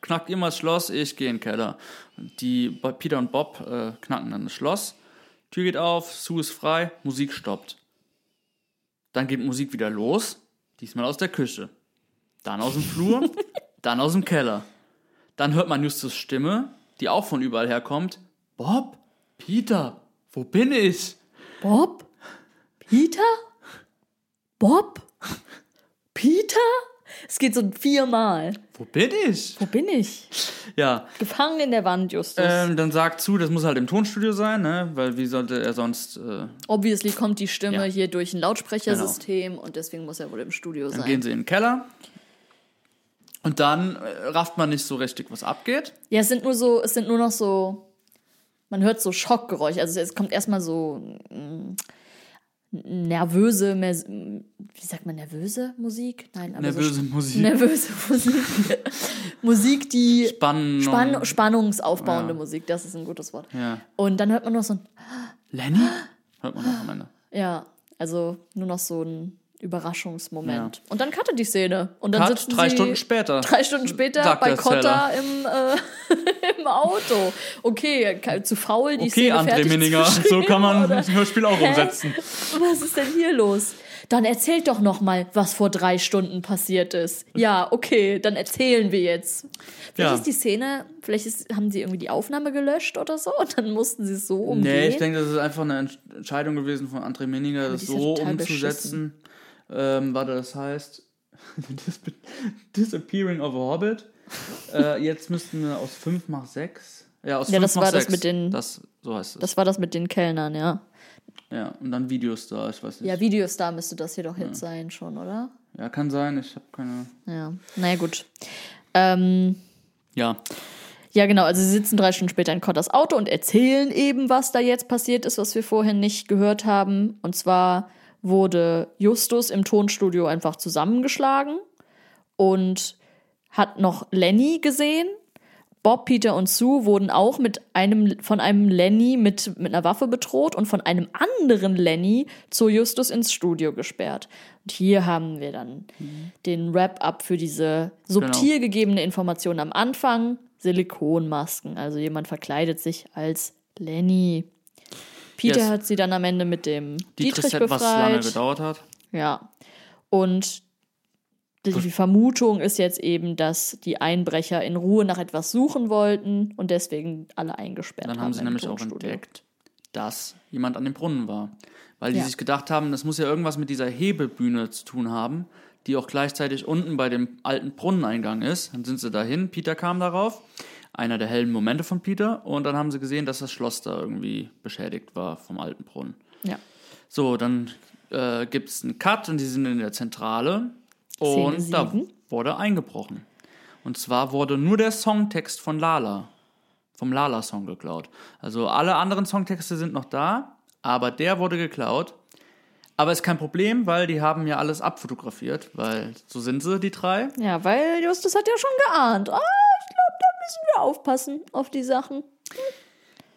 knackt ihr mal das Schloss, ich gehe in den Keller. Die Peter und Bob äh, knacken dann das Schloss. Tür geht auf, Sue ist frei, Musik stoppt. Dann geht Musik wieder los, diesmal aus der Küche. Dann aus dem Flur, dann aus dem Keller. Dann hört man Justus Stimme, die auch von überall herkommt. Bob, Peter, wo bin ich? Bob? Peter? Bob? Peter? Es geht so viermal. Wo bin ich? Wo bin ich? Ja, Gefangen in der Wand, Justus. ähm, dann sagt zu, das muss halt im Tonstudio sein, ne? Weil wie sollte er sonst. Äh, Obviously kommt die Stimme Ja. hier durch ein Lautsprechersystem und deswegen muss er wohl im Studio dann sein. gehen sie in den Keller. Und dann äh, rafft man nicht so richtig, was abgeht. Ja, es sind nur so, es sind nur noch so, man hört so Schockgeräusche. Also es kommt erstmal so mm, nervöse, wie sagt man, nervöse Musik? Nein, aber Nervöse so Musik. nervöse Musik. Musik, die Spannung. Spann spannungsaufbauende Ja. Musik, das ist ein gutes Wort. Ja. Und dann hört man noch so ein, Lenny? Hört man noch am Ende. ja, also nur noch so ein Überraschungsmoment. Und dann cuttet die Szene. Und dann Cut, sitzen drei sie Stunden später. Drei Stunden später bei Cotta im, äh, im Auto. Okay, zu faul, die Okay, Szene André fertig Minninger, so kann man oder? ein Hörspiel auch umsetzen. Was ist denn hier los? Dann erzählt doch noch mal, was vor drei Stunden passiert ist. Ja, okay, dann erzählen wir jetzt. Vielleicht Ja. ist die Szene, vielleicht ist, haben sie irgendwie die Aufnahme gelöscht oder so und dann mussten sie es so umgehen. Nee, ich denke, das ist einfach eine Ent- Entscheidung gewesen von André Minninger, das ja so umzusetzen. Ähm, warte, das heißt Dis Disappearing of a Hobbit. äh, jetzt müssten wir aus 5 nach 6. Ja, aus Ja, 5 das nach war das 6. mit den- Das, so heißt es. das war das mit den Kellnern, ja. ja, und dann Videos da, ich weiß nicht. Ja, Videostar müsste das hier doch jetzt sein schon, oder? Ja, kann sein, ich habe keine. Ja, naja, gut. Ähm, Ja, Ja, genau. Also sie sitzen drei Stunden später in Cottas Auto und erzählen eben, was da jetzt passiert ist, was wir vorhin nicht gehört haben. Und zwar wurde Justus im Tonstudio einfach zusammengeschlagen und hat noch Lenny gesehen. Bob, Peter und Sue wurden auch mit einem, von einem Lenny mit, mit einer Waffe bedroht und von einem anderen Lenny zu Justus ins Studio gesperrt. Und hier haben wir dann den Wrap-up für diese subtil gegebene Information am Anfang. Silikonmasken. Also jemand verkleidet sich als Lenny. Peter Yes. hat sie dann am Ende mit dem die Dietrich Tristette, was lange befreit. gedauert hat. Ja. Und die die Vermutung ist jetzt eben, dass die Einbrecher in Ruhe nach etwas suchen wollten und deswegen alle eingesperrt Dann haben. haben sie nämlich auch entdeckt, dass jemand an dem Brunnen war. Weil die Ja. sich gedacht haben, das muss ja irgendwas mit dieser Hebebühne zu tun haben, die auch gleichzeitig unten bei dem alten Brunneneingang ist. Dann sind sie dahin, Peter kam darauf, einer der hellen Momente von Peter, und dann haben sie gesehen, dass das Schloss da irgendwie beschädigt war vom alten Brunnen. Ja. So, dann äh, gibt es einen Cut und die sind in der Zentrale und da wurde eingebrochen. Und zwar wurde nur der Songtext von Lala, vom Lala-Song geklaut. Also alle anderen Songtexte sind noch da, aber der wurde geklaut. Aber ist kein Problem, weil die haben ja alles abfotografiert, weil so sind sie, die drei. Ja, weil Justus hat ja schon geahnt. Ah, ich glaube, da müssen wir aufpassen auf die Sachen.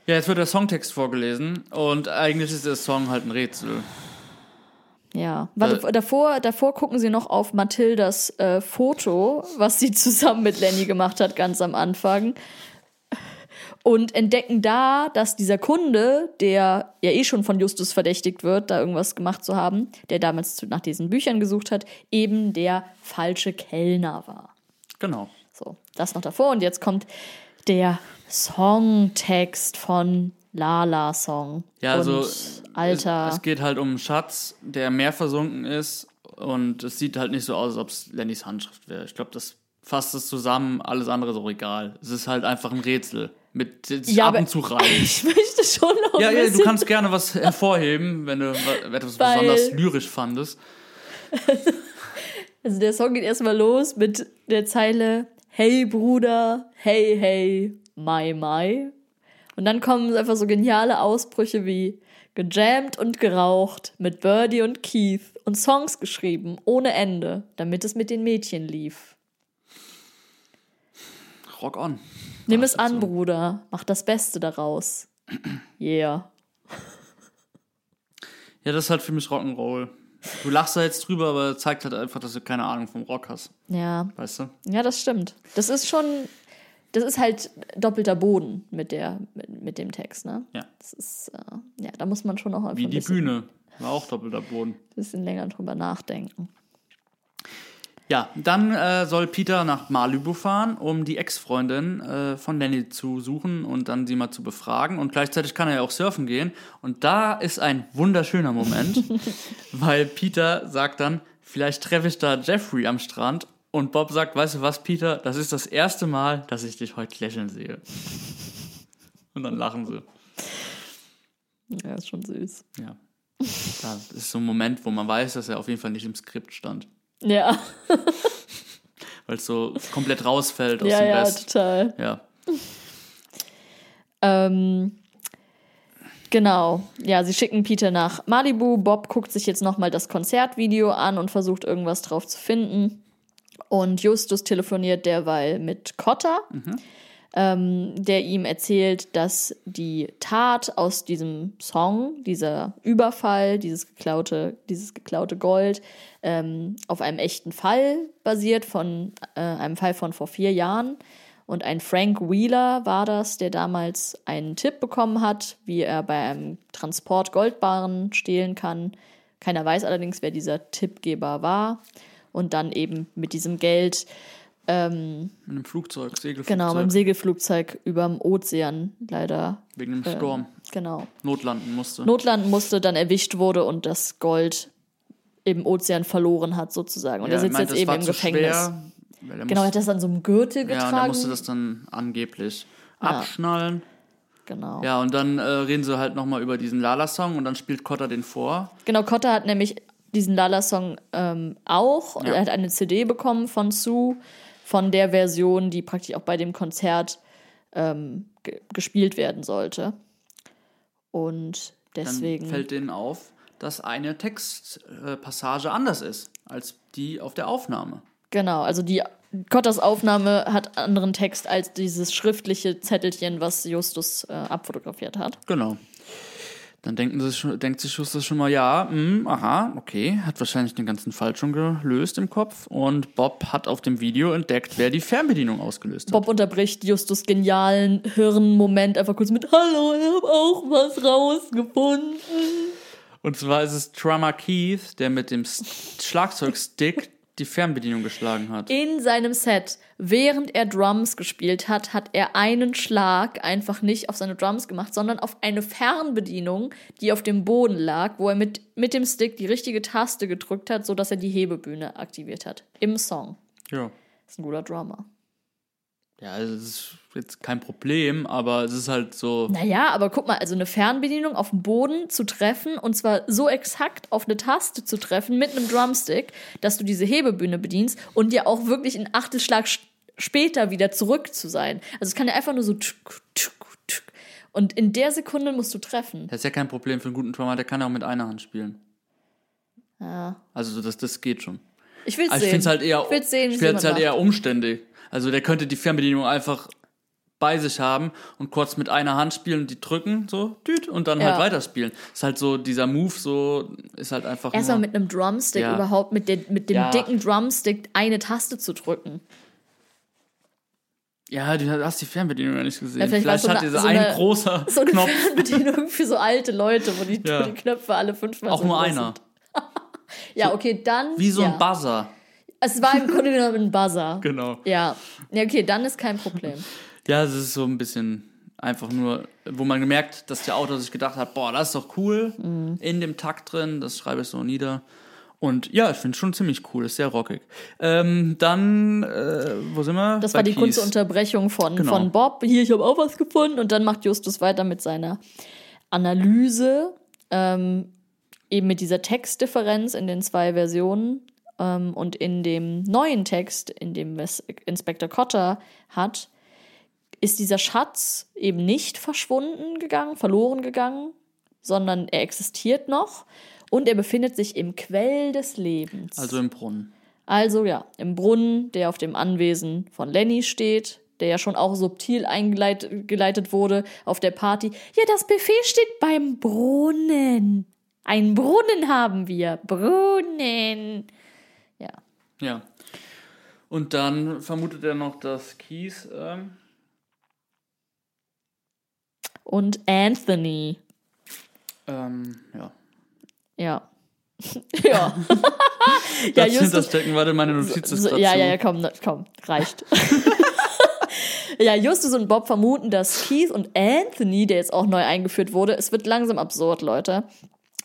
Ja, jetzt wird der Songtext vorgelesen und eigentlich ist der Song halt ein Rätsel. Ja, warte, davor, davor gucken sie noch auf Mathildas äh, Foto, was sie zusammen mit Lenny gemacht hat, ganz am Anfang. Und entdecken da, dass dieser Kunde, der ja eh schon von Justus verdächtigt wird, da irgendwas gemacht zu haben, der damals nach diesen Büchern gesucht hat, eben der falsche Kellner war. Genau. So, das noch davor. Und jetzt kommt der Songtext von Lala Song. Ja, also und Alter. Es, es geht halt um einen Schatz, der mehr versunken ist und es sieht halt nicht so aus, als ob es Lennys Handschrift wäre. Ich glaube, das fasst es zusammen, alles andere ist auch egal. Es ist halt einfach ein Rätsel mit Ja, ab und zu rein. ich möchte schon noch Ja, ja, du kannst gerne was hervorheben, wenn du wa- etwas Weil- besonders lyrisch fandest. Also der Song geht erstmal los mit der Zeile Hey Bruder, hey hey, my my. Und dann kommen einfach so geniale Ausbrüche wie gejammt und geraucht mit Birdie und Keith und Songs geschrieben ohne Ende, damit es mit den Mädchen lief. Rock on. Nimm es an, dazu. Bruder, mach das Beste daraus. Yeah. Ja, das ist halt für mich Rock'n'Roll. Du lachst da jetzt drüber, aber zeigt halt einfach, dass du keine Ahnung vom Rock hast. Ja, Weißt du? ja, das stimmt. Das ist schon das ist halt doppelter Boden mit, der, mit, mit dem Text, ne? Ja. Das ist, äh, ja, da muss man schon noch einfach Wie ein die Bühne. War auch doppelter Boden. bisschen länger drüber nachdenken. Ja, dann äh, soll Peter nach Malibu fahren, um die Ex-Freundin äh, von Lenny zu suchen und dann sie mal zu befragen. Und gleichzeitig kann er ja auch surfen gehen. Und da ist ein wunderschöner Moment, weil Peter sagt dann, vielleicht treffe ich da Jeffrey am Strand. Und Bob sagt, weißt du was, Peter, das ist das erste Mal, dass ich dich heute lächeln sehe. Und dann lachen sie. Ja, ist schon süß. Ja. Das ist so ein Moment, wo man weiß, dass er auf jeden Fall nicht im Skript stand. Ja, Weil es so komplett rausfällt aus ja, dem ja, Rest. total. Ja. Ähm, genau. Ja, sie schicken Peter nach Malibu. Bob guckt sich jetzt nochmal das Konzertvideo an und versucht irgendwas drauf zu finden. Und Justus telefoniert derweil mit Cotta, ähm, der ihm erzählt, dass die Tat aus diesem Song, dieser Überfall, dieses geklaute, dieses geklaute Gold, ähm, auf einem echten Fall basiert, von äh, einem Fall von vor vier Jahren. Und ein Frank Wheeler war das, der damals einen Tipp bekommen hat, wie er bei einem Transport Goldbarren stehlen kann. Keiner weiß allerdings, wer dieser Tippgeber war. Und dann eben mit diesem Geld, ähm, Mit einem Flugzeug, Segelflugzeug. genau, mit dem Segelflugzeug überm Ozean leider, Wegen dem Sturm genau, notlanden musste. notlanden musste, dann erwischt wurde und das Gold im Ozean verloren hat, sozusagen. Und Ja, er sitzt meinte, jetzt eben im Gefängnis. Schwer, er Genau, er hat das an so einem Gürtel ja, und er getragen. musste das dann angeblich abschnallen. genau. Ja, und dann äh, reden sie halt nochmal über diesen Lala-Song und dann spielt Cotta den vor. Genau, Cotta hat nämlich diesen Lala-Song ähm, auch. Ja. Er hat eine CD bekommen von Sue, von der Version, die praktisch auch bei dem Konzert ähm, ge gespielt werden sollte. Und Dann deswegen. fällt denen auf, dass eine Textpassage äh, anders ist als die auf der Aufnahme. Genau, also die Cottas Aufnahme hat anderen Text als dieses schriftliche Zettelchen, was Justus äh, abfotografiert hat. Genau. Dann denken sie denkt sich Justus schon mal, ja, hm, aha, okay, hat wahrscheinlich den ganzen Fall schon gelöst im Kopf. Und Bob hat auf dem Video entdeckt, wer die Fernbedienung ausgelöst hat. Bob unterbricht Justus genialen Hirnmoment einfach kurz mit Hallo, ich habe auch was rausgefunden. Und zwar ist es Drummer Keith, der mit dem Schlagzeugstick die Fernbedienung geschlagen hat. In seinem Set, während er Drums gespielt hat, hat er einen Schlag einfach nicht auf seine Drums gemacht, sondern auf eine Fernbedienung, die auf dem Boden lag, wo er mit, mit dem Stick die richtige Taste gedrückt hat, sodass er die Hebebühne aktiviert hat. Im Song. Ja. ist ein guter Drummer. Ja, es ist jetzt kein Problem, aber es ist halt so. Naja, aber guck mal, also eine Fernbedienung auf dem Boden zu treffen und zwar so exakt auf eine Taste zu treffen mit einem Drumstick, dass du diese Hebebühne bedienst und dir auch wirklich einen Achtelschlag sch- später wieder zurück zu sein. Also es kann ja einfach nur so tschuk, tschuk, tschuk. und in der Sekunde musst du treffen. Das ist ja kein Problem für einen guten Drummer, der kann ja auch mit einer Hand spielen. Ja. Also das, das geht schon. Ich will's Also ich sehen. finde es halt eher, ich sehen, halt macht. eher umständlich. Also der könnte die Fernbedienung einfach bei sich haben und kurz mit einer Hand spielen und die drücken, so, düt, und dann Ja. halt weiterspielen. Ist halt so, dieser Move so, ist halt einfach Erstmal mit einem Drumstick Ja. überhaupt, mit, der, mit dem Ja. dicken Drumstick eine Taste zu drücken. Ja, du hast die Fernbedienung ja nicht gesehen. Ja, vielleicht vielleicht es hat so dieser ein so eine- großer So eine Knopf, Fernbedienung für so alte Leute, wo die, Ja. wo die Knöpfe alle fünfmal auch so nur einer. Ja, okay, dann. Wie so ein Buzzer. Es war im Grunde genommen ein Buzzer. Genau. Ja. Ja, okay, dann ist kein Problem. Ja, es ist so ein bisschen einfach nur, wo man gemerkt, dass der Autor sich gedacht hat, boah, das ist doch cool, Mhm. in dem Takt drin, das schreibe ich so nieder. Und ja, ich finde es schon ziemlich cool, ist sehr rockig. Ähm, dann, äh, wo sind wir? Das Bei war die Keith. kurze Unterbrechung von, Genau. von Bob. Hier, ich habe auch was gefunden. Und dann macht Justus weiter mit seiner Analyse, ähm, eben mit dieser Textdifferenz in den zwei Versionen. Ähm, und in dem neuen Text, in dem es Inspektor Cotter hat, ist dieser Schatz eben nicht verschwunden gegangen, verloren gegangen, sondern er existiert noch und er befindet sich im Quell des Lebens. Also im Brunnen. Also ja, im Brunnen, der auf dem Anwesen von Lenny steht, der ja schon auch subtil eingeleitet geleitet wurde auf der Party. Ja, das Buffet steht beim Brunnen. Einen Brunnen haben wir. Brunnen. Ja. Und dann vermutet er noch, dass Keys. Ähm und Anthony. Ähm, ja. Ja. ja. ja, Justus. Das stecken, warte, meine Notiz so, ist so, Ja, ja, ja, komm, komm, reicht. ja, Justus und Bob vermuten, dass Keith und Anthony, der jetzt auch neu eingeführt wurde, es wird langsam absurd, Leute.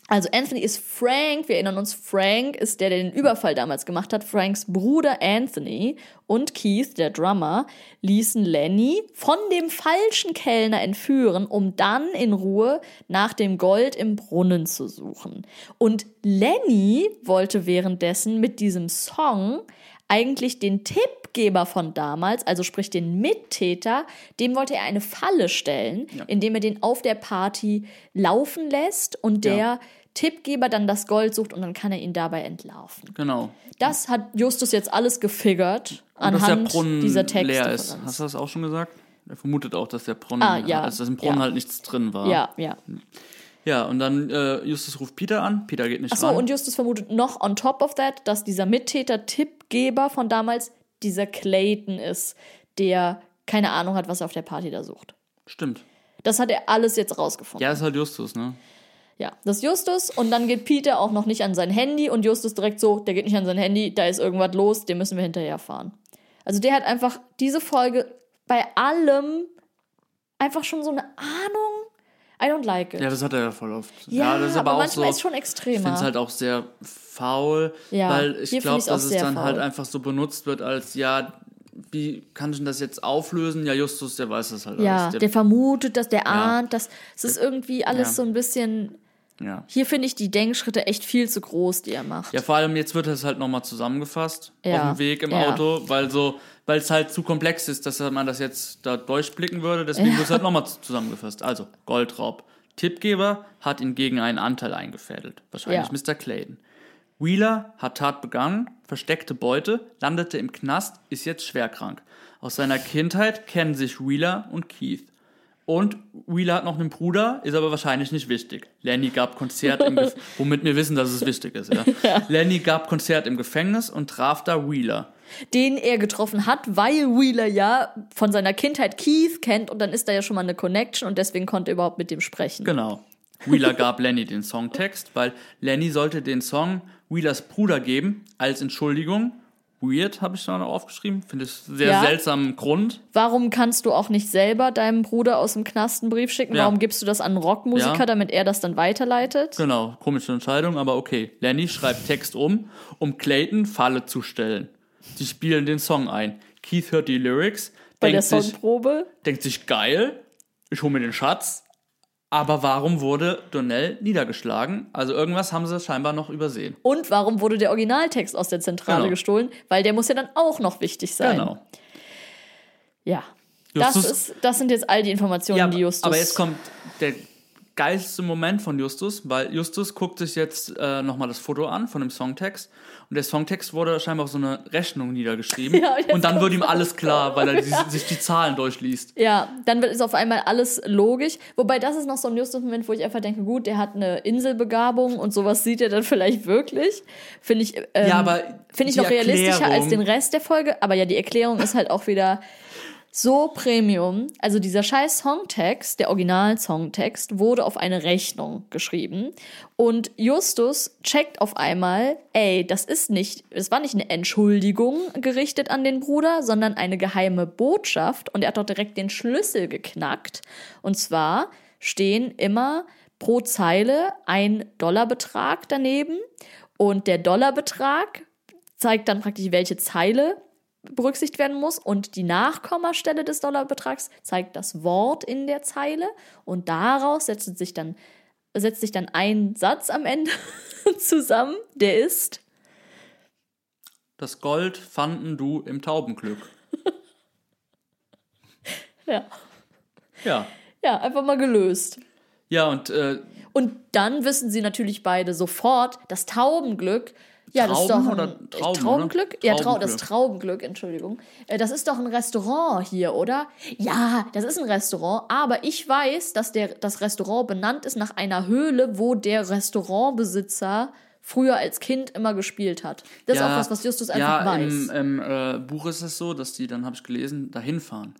Also Anthony ist Frank, wir erinnern uns, Frank ist der, der den Überfall damals gemacht hat. Franks Bruder Anthony und Keith, der Drummer, ließen Lenny von dem falschen Kellner entführen, um dann in Ruhe nach dem Gold im Brunnen zu suchen. Und Lenny wollte währenddessen mit diesem Song eigentlich den Tippgeber von damals, also sprich den Mittäter, dem wollte er eine Falle stellen, indem er den auf der Party laufen lässt und der Ja. Tippgeber dann das Gold sucht und dann kann er ihn dabei entlarven. Genau. Das hat Justus jetzt alles gefigert der anhand Brunnen dieser leer ist. Texte. Hast du das auch schon gesagt? Er vermutet auch, dass der Brunnen, Ah, ja. also dass im Brunnen Ja. halt nichts drin war. Ja, ja. Ja, und dann äh, Justus ruft Peter an. Peter geht nicht Achso, ran. und Justus vermutet noch on top of that, dass dieser Mittäter-Tippgeber von damals dieser Clayton ist, der keine Ahnung hat, was er auf der Party da sucht. Stimmt. Das hat er alles jetzt rausgefunden. Ja, ist halt Justus, ne? Ja, das ist Justus und dann geht Peter auch noch nicht an sein Handy und Justus direkt so, der geht nicht an sein Handy, da ist irgendwas los, dem müssen wir hinterherfahren. Also der hat einfach diese Folge bei allem einfach schon so eine Ahnung. I don't like it. Ja, das hat er ja voll oft. Ja, das ist aber aber, auch manchmal so. ist schon Ich extremer. finde es halt auch sehr faul, Ja, weil ich glaube, dass es dann faul. halt einfach so benutzt wird als, ja, wie kann ich denn das jetzt auflösen? Ja, Justus, der weiß das halt ja, alles. der vermutet das, der Ja. ahnt das. Es ist irgendwie alles Ja. so ein bisschen. Ja. Hier finde ich die Denkschritte echt viel zu groß, die er macht. ja, vor allem jetzt wird es halt nochmal zusammengefasst Ja, auf dem Weg im ja. Auto, weil so, weil es halt zu komplex ist, dass man das jetzt da durchblicken würde. Deswegen wird es halt nochmal zusammengefasst. Also, Goldraub. Tippgeber hat ihn gegen einen Anteil eingefädelt. Wahrscheinlich. Mr. Clayton. Wheeler hat Tat begangen, versteckte Beute, landete im Knast, ist jetzt schwerkrank. Aus seiner Kindheit kennen sich Wheeler und Keith. Und Wheeler hat noch einen Bruder, ist aber wahrscheinlich nicht wichtig. Lenny gab Konzert im Gefängnis, womit wir wissen, dass es wichtig ist. Ja. Lenny gab Konzert im Gefängnis und traf da Wheeler. den er getroffen hat, weil Wheeler ja von seiner Kindheit Keith kennt und dann ist da ja schon mal eine Connection und deswegen konnte er überhaupt mit dem sprechen. Genau. Wheeler gab Lenny den Songtext, weil Lenny sollte den Song Wheelers Bruder geben als Entschuldigung. Weird habe ich da noch aufgeschrieben. Finde ich sehr Ja. seltsamen Grund. Warum kannst du auch nicht selber deinem Bruder aus dem Knast einen Brief schicken? Ja. Warum gibst du das an einen Rockmusiker, Ja. damit er das dann weiterleitet? Genau, komische Entscheidung, aber okay. Lenny schreibt Text um, um Clayton Falle zu stellen. Die spielen den Song ein. Keith hört die Lyrics, Bei der denkt sich, Songprobe? denkt sich geil, ich hole mir den Schatz. Aber warum wurde Donnell niedergeschlagen? Also irgendwas haben sie scheinbar noch übersehen. Und warum wurde der Originaltext aus der Zentrale Genau. gestohlen? Weil der muss ja dann auch noch wichtig sein. Genau. Ja. Das, ist, das sind jetzt all die Informationen, Ja, die Justus. aber jetzt kommt der geilste Moment von Justus, weil Justus guckt sich jetzt äh, nochmal das Foto an von dem Songtext und der Songtext wurde scheinbar auf so eine Rechnung niedergeschrieben Ja, und dann wird ihm alles klar, weil er die, sich die Zahlen durchliest. Ja, dann wird ist auf einmal alles logisch. Wobei das ist noch so ein Justus-Moment, wo ich einfach denke, gut, der hat eine Inselbegabung und sowas sieht er dann vielleicht wirklich. Finde ich, ähm, Ja, aber finde ich noch realistischer als Erklärung- den Rest der Folge. Aber ja, die Erklärung ist halt auch wieder so Premium. Also dieser scheiß Songtext, der Original-Songtext, wurde auf eine Rechnung geschrieben. Und Justus checkt auf einmal, ey, das ist nicht, es war nicht eine Entschuldigung gerichtet an den Bruder, sondern eine geheime Botschaft. Und er hat doch direkt den Schlüssel geknackt. Und zwar stehen immer pro Zeile ein Dollarbetrag daneben. Und der Dollarbetrag zeigt dann praktisch, welche Zeile berücksichtigt werden muss und die Nachkommastelle des Dollarbetrags zeigt das Wort in der Zeile und daraus setzt sich dann, setzt sich dann ein Satz am Ende zusammen, der ist Das Gold fanden du im Taubenglück. ja, Ja. ja einfach mal gelöst. Ja, und äh, Und dann wissen sie natürlich beide sofort, das Taubenglück. Ja, das ist doch ein oder Trauben, Traubenglück. oder? Ja, Trau das Traubenglück. Traubenglück, Entschuldigung. Äh, Das ist doch ein Restaurant hier, oder? Ja, das ist ein Restaurant, aber ich weiß, dass der, das Restaurant benannt ist nach einer Höhle, wo der Restaurantbesitzer früher als Kind immer gespielt hat. Das ist auch was, was Justus einfach ja, weiß. Im, im äh, Buch ist es so, dass die, dann habe ich gelesen, dahin fahren.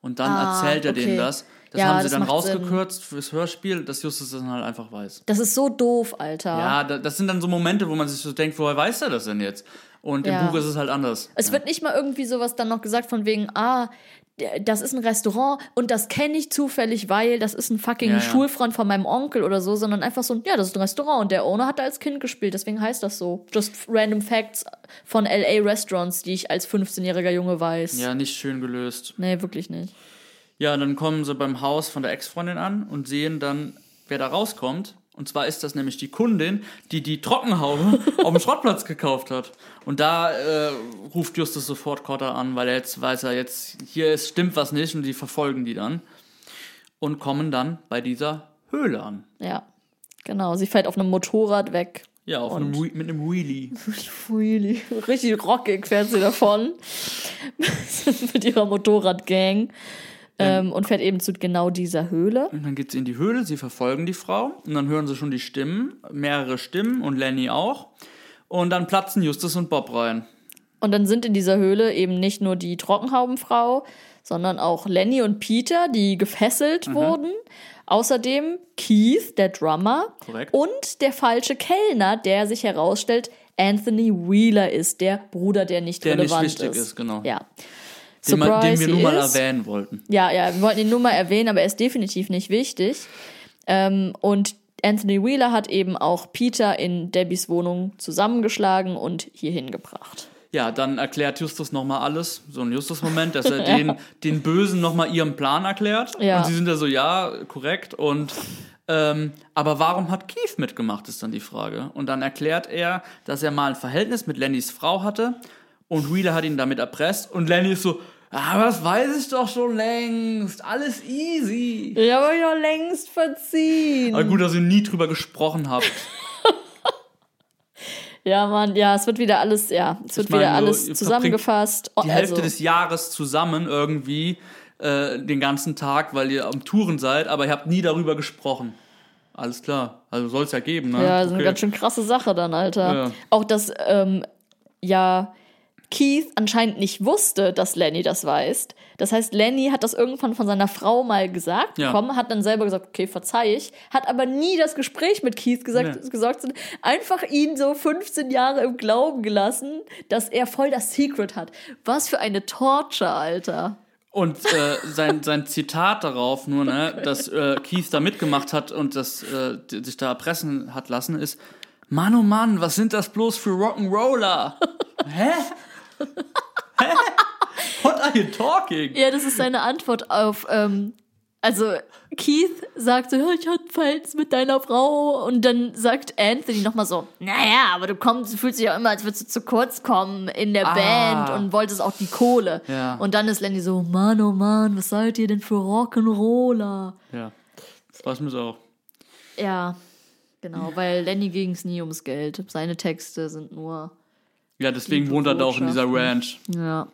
Und dann Ah, erzählt er okay. denen das. Das Ja, haben sie das dann rausgekürzt fürs Hörspiel, dass Justus das dann halt einfach weiß. Das ist so doof, Alter. Ja, da, das sind dann so Momente, wo man sich so denkt, woher weiß er das denn jetzt? Und Ja. im Buch ist es halt anders. Es wird nicht mal irgendwie sowas dann noch gesagt von wegen, ah, das ist ein Restaurant und das kenne ich zufällig, weil das ist ein fucking Ja, ja. Schulfreund von meinem Onkel oder so, sondern einfach so, ja, das ist ein Restaurant und der Owner hat da als Kind gespielt, deswegen heißt das so. Just random facts von LA Restaurants, die ich als 15-jähriger Junge weiß. Ja, nicht schön gelöst. Nee, wirklich nicht. Ja, dann kommen sie beim Haus von der Ex-Freundin an und sehen dann, wer da rauskommt. Und zwar ist das nämlich die Kundin, die die Trockenhaube auf dem Schrottplatz gekauft hat. Und da äh, ruft Justus sofort Cotter an, weil er jetzt weiß, er jetzt, hier ist, stimmt was nicht und die verfolgen die dann. Und kommen dann bei dieser Höhle an. Ja, genau. Sie fährt auf einem Motorrad weg. Ja, auf einem, mit einem Wheelie. Really. Richtig rockig fährt sie davon. mit ihrer Motorradgang. Ähm, und fährt eben zu genau dieser Höhle. Und dann geht sie in die Höhle, sie verfolgen die Frau und dann hören sie schon die Stimmen, mehrere Stimmen und Lenny auch. Und dann platzen Justus und Bob rein. Und dann sind in dieser Höhle eben nicht nur die Trockenhaubenfrau, sondern auch Lenny und Peter, die gefesselt Mhm. wurden. Außerdem Keith, der Drummer. Korrekt. Und der falsche Kellner, der sich herausstellt, Anthony Wheeler ist, der Bruder, der nicht Der nicht relevant wichtig ist. ist, genau. Ja. Den, man, den wir nun mal erwähnen wollten. Ja, ja, wir wollten ihn nur mal erwähnen, aber er ist definitiv nicht wichtig. Ähm, und Anthony Wheeler hat eben auch Peter in Debbys Wohnung zusammengeschlagen und hierhin gebracht. Ja, dann erklärt Justus nochmal alles. So ein Justus-Moment, dass er den, den Bösen nochmal ihren Plan erklärt. Ja. Und sie sind da so, ja, korrekt. Und ähm, aber warum hat Keith mitgemacht, ist dann die Frage. Und dann erklärt er, dass er mal ein Verhältnis mit Lennys Frau hatte und Wheeler hat ihn damit erpresst. Und Lenny ist so, ah, das weiß ich doch schon längst. Alles easy. Ja, aber ja längst verziehen. Aber gut, dass ihr nie drüber gesprochen habt. Ja, Mann, ja, es wird wieder alles, ja, es wird Ich meine, wieder so, alles zusammengefasst. Die Hälfte also, des Jahres zusammen irgendwie äh, den ganzen Tag, weil ihr am Touren seid, aber ihr habt nie darüber gesprochen. Alles klar. Also soll es ja geben, ne? ja, das ist eine Okay. ganz schön krasse Sache dann, Alter. Ja. Auch, dass, ähm, ja, Keith anscheinend nicht wusste, dass Lenny das weiß. Das heißt, Lenny hat das irgendwann von seiner Frau mal gesagt Ja. bekommen, hat dann selber gesagt, okay, verzeih ich, hat aber nie das Gespräch mit Keith gesagt, Nee. gesagt sondern einfach ihn so 15 Jahre im Glauben gelassen, dass er voll das Secret hat. Was für eine Torture, Alter. Und äh, sein, sein Zitat darauf nur, ne, dass äh, Keith da mitgemacht hat und das äh, sich da erpressen hat lassen, ist: Mann, oh Mann, was sind das bloß für Rock'n'Roller? Hä? Hä? What are you talking? Ja, das ist seine Antwort auf, ähm, also Keith sagt so, ja, ich hatte Verhältnis mit deiner Frau und dann sagt Anthony nochmal so, naja, aber du kommst, du fühlst dich ja immer, als würdest du zu kurz kommen in der Ah. Band und wolltest auch die Kohle. Ja. Und dann ist Lenny so, Mann, oh Mann, was seid ihr denn für Rock'n'Roller? Ja, das weiß mich auch. Ja, genau, weil Lenny ging es nie ums Geld. Seine Texte sind nur, Ja, deswegen wohnt er da auch in dieser Botschaften. Ranch. ja.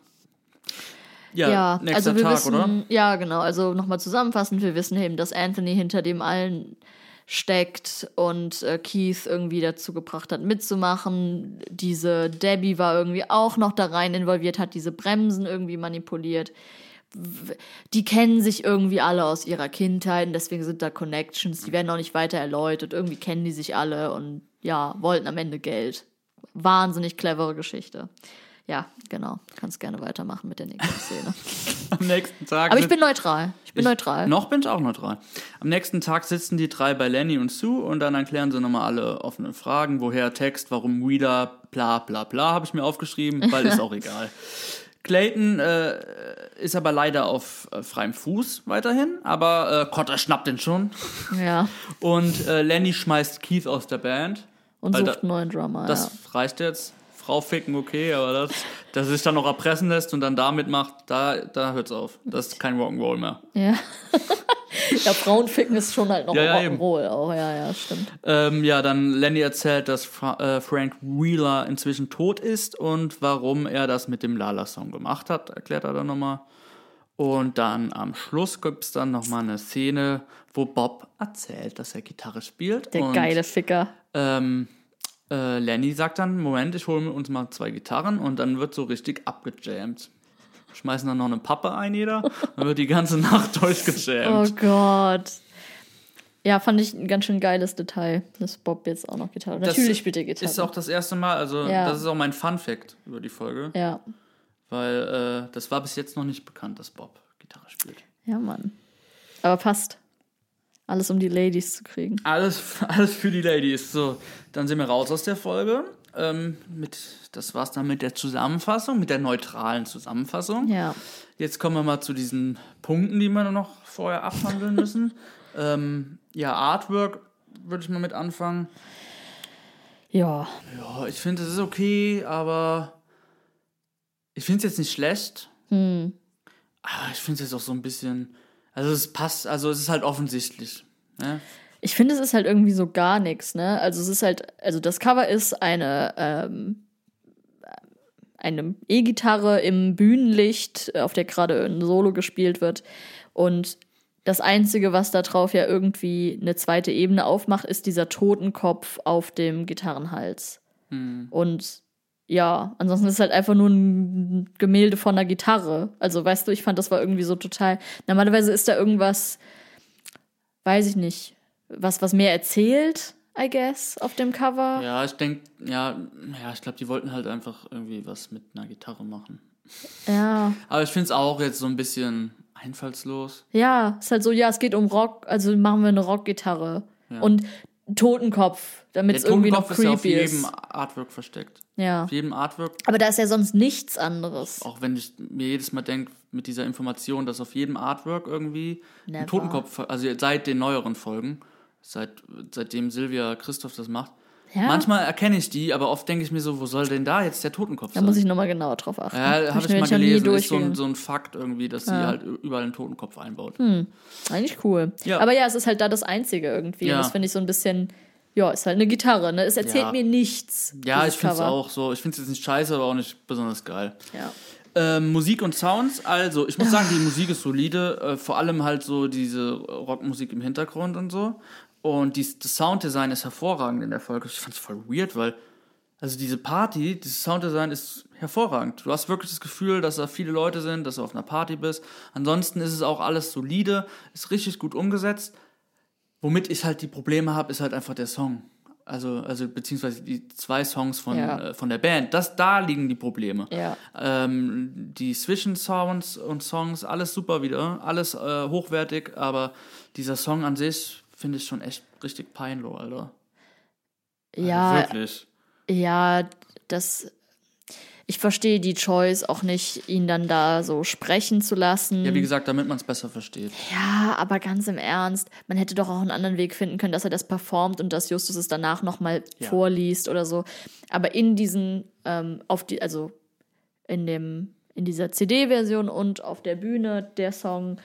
Ja, Ja, nächster also wir Tag, wissen, oder? ja genau, also nochmal zusammenfassend, wir wissen eben, dass Anthony hinter dem allen steckt und äh, Keith irgendwie dazu gebracht hat, mitzumachen. Diese Debbie war irgendwie auch noch da rein involviert, hat diese Bremsen irgendwie manipuliert. Die kennen sich irgendwie alle aus ihrer Kindheit und deswegen sind da Connections, die werden auch nicht weiter erläutert. Irgendwie kennen die sich alle und ja, wollten am Ende Geld. Wahnsinnig clevere Geschichte. Ja, genau. Kannst gerne weitermachen mit der nächsten Szene. Am nächsten Tag. Aber ich bin neutral. Ich bin neutral. Noch bin ich auch neutral. Am nächsten Tag sitzen die drei bei Lenny und Sue und dann erklären sie nochmal alle offenen Fragen. Woher Text, warum Wheeler, bla bla bla, habe ich mir aufgeschrieben, weil ist auch egal. Clayton äh, ist aber leider auf äh, freiem Fuß weiterhin, aber äh, Cotter schnappt den schon. Ja. Und äh, Lenny schmeißt Keith aus der Band. Und Weil sucht einen neuen Drummer. Das ja. reicht jetzt. Frau ficken, okay, aber das, dass er sich dann noch erpressen lässt und dann damit macht, da, da hört's auf. Das ist kein Rock'n'Roll mehr. Ja. ja, Frauenficken ist schon halt noch Ja, ja. Rock'n'Roll auch. Ja, ja, stimmt. Ähm, ja, dann Lenny erzählt, dass Fra äh, Frank Wheeler inzwischen tot ist und warum er das mit dem Lala-Song gemacht hat, erklärt er dann nochmal. Und dann am Schluss gibt's dann nochmal eine Szene, wo Bob erzählt, dass er Gitarre spielt. Der und, geile Ficker. Ähm, äh, Lenny sagt dann, Moment, ich hole uns mal zwei Gitarren und dann wird so richtig abgejammt. schmeißen dann noch eine Pappe ein, jeder. Dann wird die ganze Nacht Oh durchgejammt. Gott. Ja, fand ich ein ganz schön geiles Detail, dass Bob jetzt auch noch Gitarre. Das Natürlich spielt er Gitarre. Ist auch das erste Mal, also Ja. das ist auch mein Fun-Fact über die Folge, ja. weil äh, das war bis jetzt noch nicht bekannt, dass Bob Gitarre spielt. Ja, Mann. Aber passt. Alles, um die Ladies zu kriegen. Alles, alles für die Ladies. So, dann sind wir raus aus der Folge. Ähm, mit, das war's dann mit der Zusammenfassung, mit der neutralen Zusammenfassung. Ja. Jetzt kommen wir mal zu diesen Punkten, die wir noch vorher abhandeln müssen. ähm, ja, Artwork würde ich mal mit anfangen. Ja. Ja, ich finde, es ist okay, aber ich finde es jetzt nicht schlecht. Hm. Aber ich finde es jetzt auch so ein bisschen. Also, es passt, also, es ist halt offensichtlich. Ne? Ich finde, es ist halt irgendwie so gar nichts, ne? Also es ist halt, also das Cover ist eine, ähm, eine E-Gitarre im Bühnenlicht, auf der gerade ein Solo gespielt wird. Und das Einzige, was da drauf ja irgendwie eine zweite Ebene aufmacht, ist dieser Totenkopf auf dem Gitarrenhals. Und ja, ansonsten ist es halt einfach nur ein Gemälde von einer Gitarre. Also, weißt du, ich fand, das war irgendwie so total. Normalerweise ist da irgendwas, weiß ich nicht, was, was mehr erzählt, I guess, auf dem Cover. Ja, ich denke, ja, ja, ich glaube, die wollten halt einfach irgendwie was mit einer Gitarre machen. Ja, Aber ich finde es auch jetzt so ein bisschen einfallslos. ja, ist halt so, ja, es geht um Rock, also machen wir eine Rockgitarre. Ja. Und Totenkopf, damit Der es irgendwie noch Totenkopf ist ja auf creepy jedem ist. Artwork versteckt. Ja. Auf jedem Artwork, Aber da ist ja sonst nichts anderes. auch wenn ich mir jedes Mal denke, mit dieser Information, dass auf jedem Artwork irgendwie Never. ein Totenkopf, also seit den neueren Folgen, seit, seitdem Silvia Christoph das macht, Ja? manchmal erkenne ich die, aber oft denke ich mir so, wo soll denn da jetzt der Totenkopf Da sein? muss ich nochmal genauer drauf achten. ja, Hab habe ich nämlich mal gelesen, ist so ein, so ein Fakt irgendwie, dass sie halt überall einen Totenkopf einbaut. Eigentlich cool. Ja. Aber ja, es ist halt da das Einzige irgendwie. Das finde ich so ein bisschen, ja, ist halt eine Gitarre, ne? Es erzählt Ja. mir nichts. Ja, ich finde es auch so. Ich finde es jetzt nicht scheiße, aber auch nicht besonders geil. Ja. Ähm, Musik und Sounds, also ich muss sagen, die Musik ist solide, äh, vor allem halt so diese Rockmusik im Hintergrund und so. Und die, das Sounddesign ist hervorragend in der Folge. Ich fand es voll weird, weil, also diese Party, dieses Sounddesign ist hervorragend. Du hast wirklich das Gefühl, dass da viele Leute sind, dass du auf einer Party bist. Ansonsten ist es auch alles solide, ist richtig gut umgesetzt. Womit ich halt die Probleme habe, ist halt einfach der Song. Also, also beziehungsweise die zwei Songs von, Ja. äh, von der Band. Das, da liegen die Probleme. Ja. Ähm, die Zwischensounds und Songs, alles super wieder, alles äh, hochwertig, aber dieser Song an sich finde ich schon echt richtig peinlich, Alter. Also Ja, Wirklich. ja, das. Ich verstehe die Choice auch nicht, ihn dann da so sprechen zu lassen. Ja, wie gesagt, damit man es besser versteht. Ja, aber ganz im Ernst, man hätte doch auch einen anderen Weg finden können, dass er das performt und dass Justus es danach nochmal Ja. vorliest oder so. Aber in diesen, ähm, auf die, also in dem, in dieser CD-Version und auf der Bühne der Song,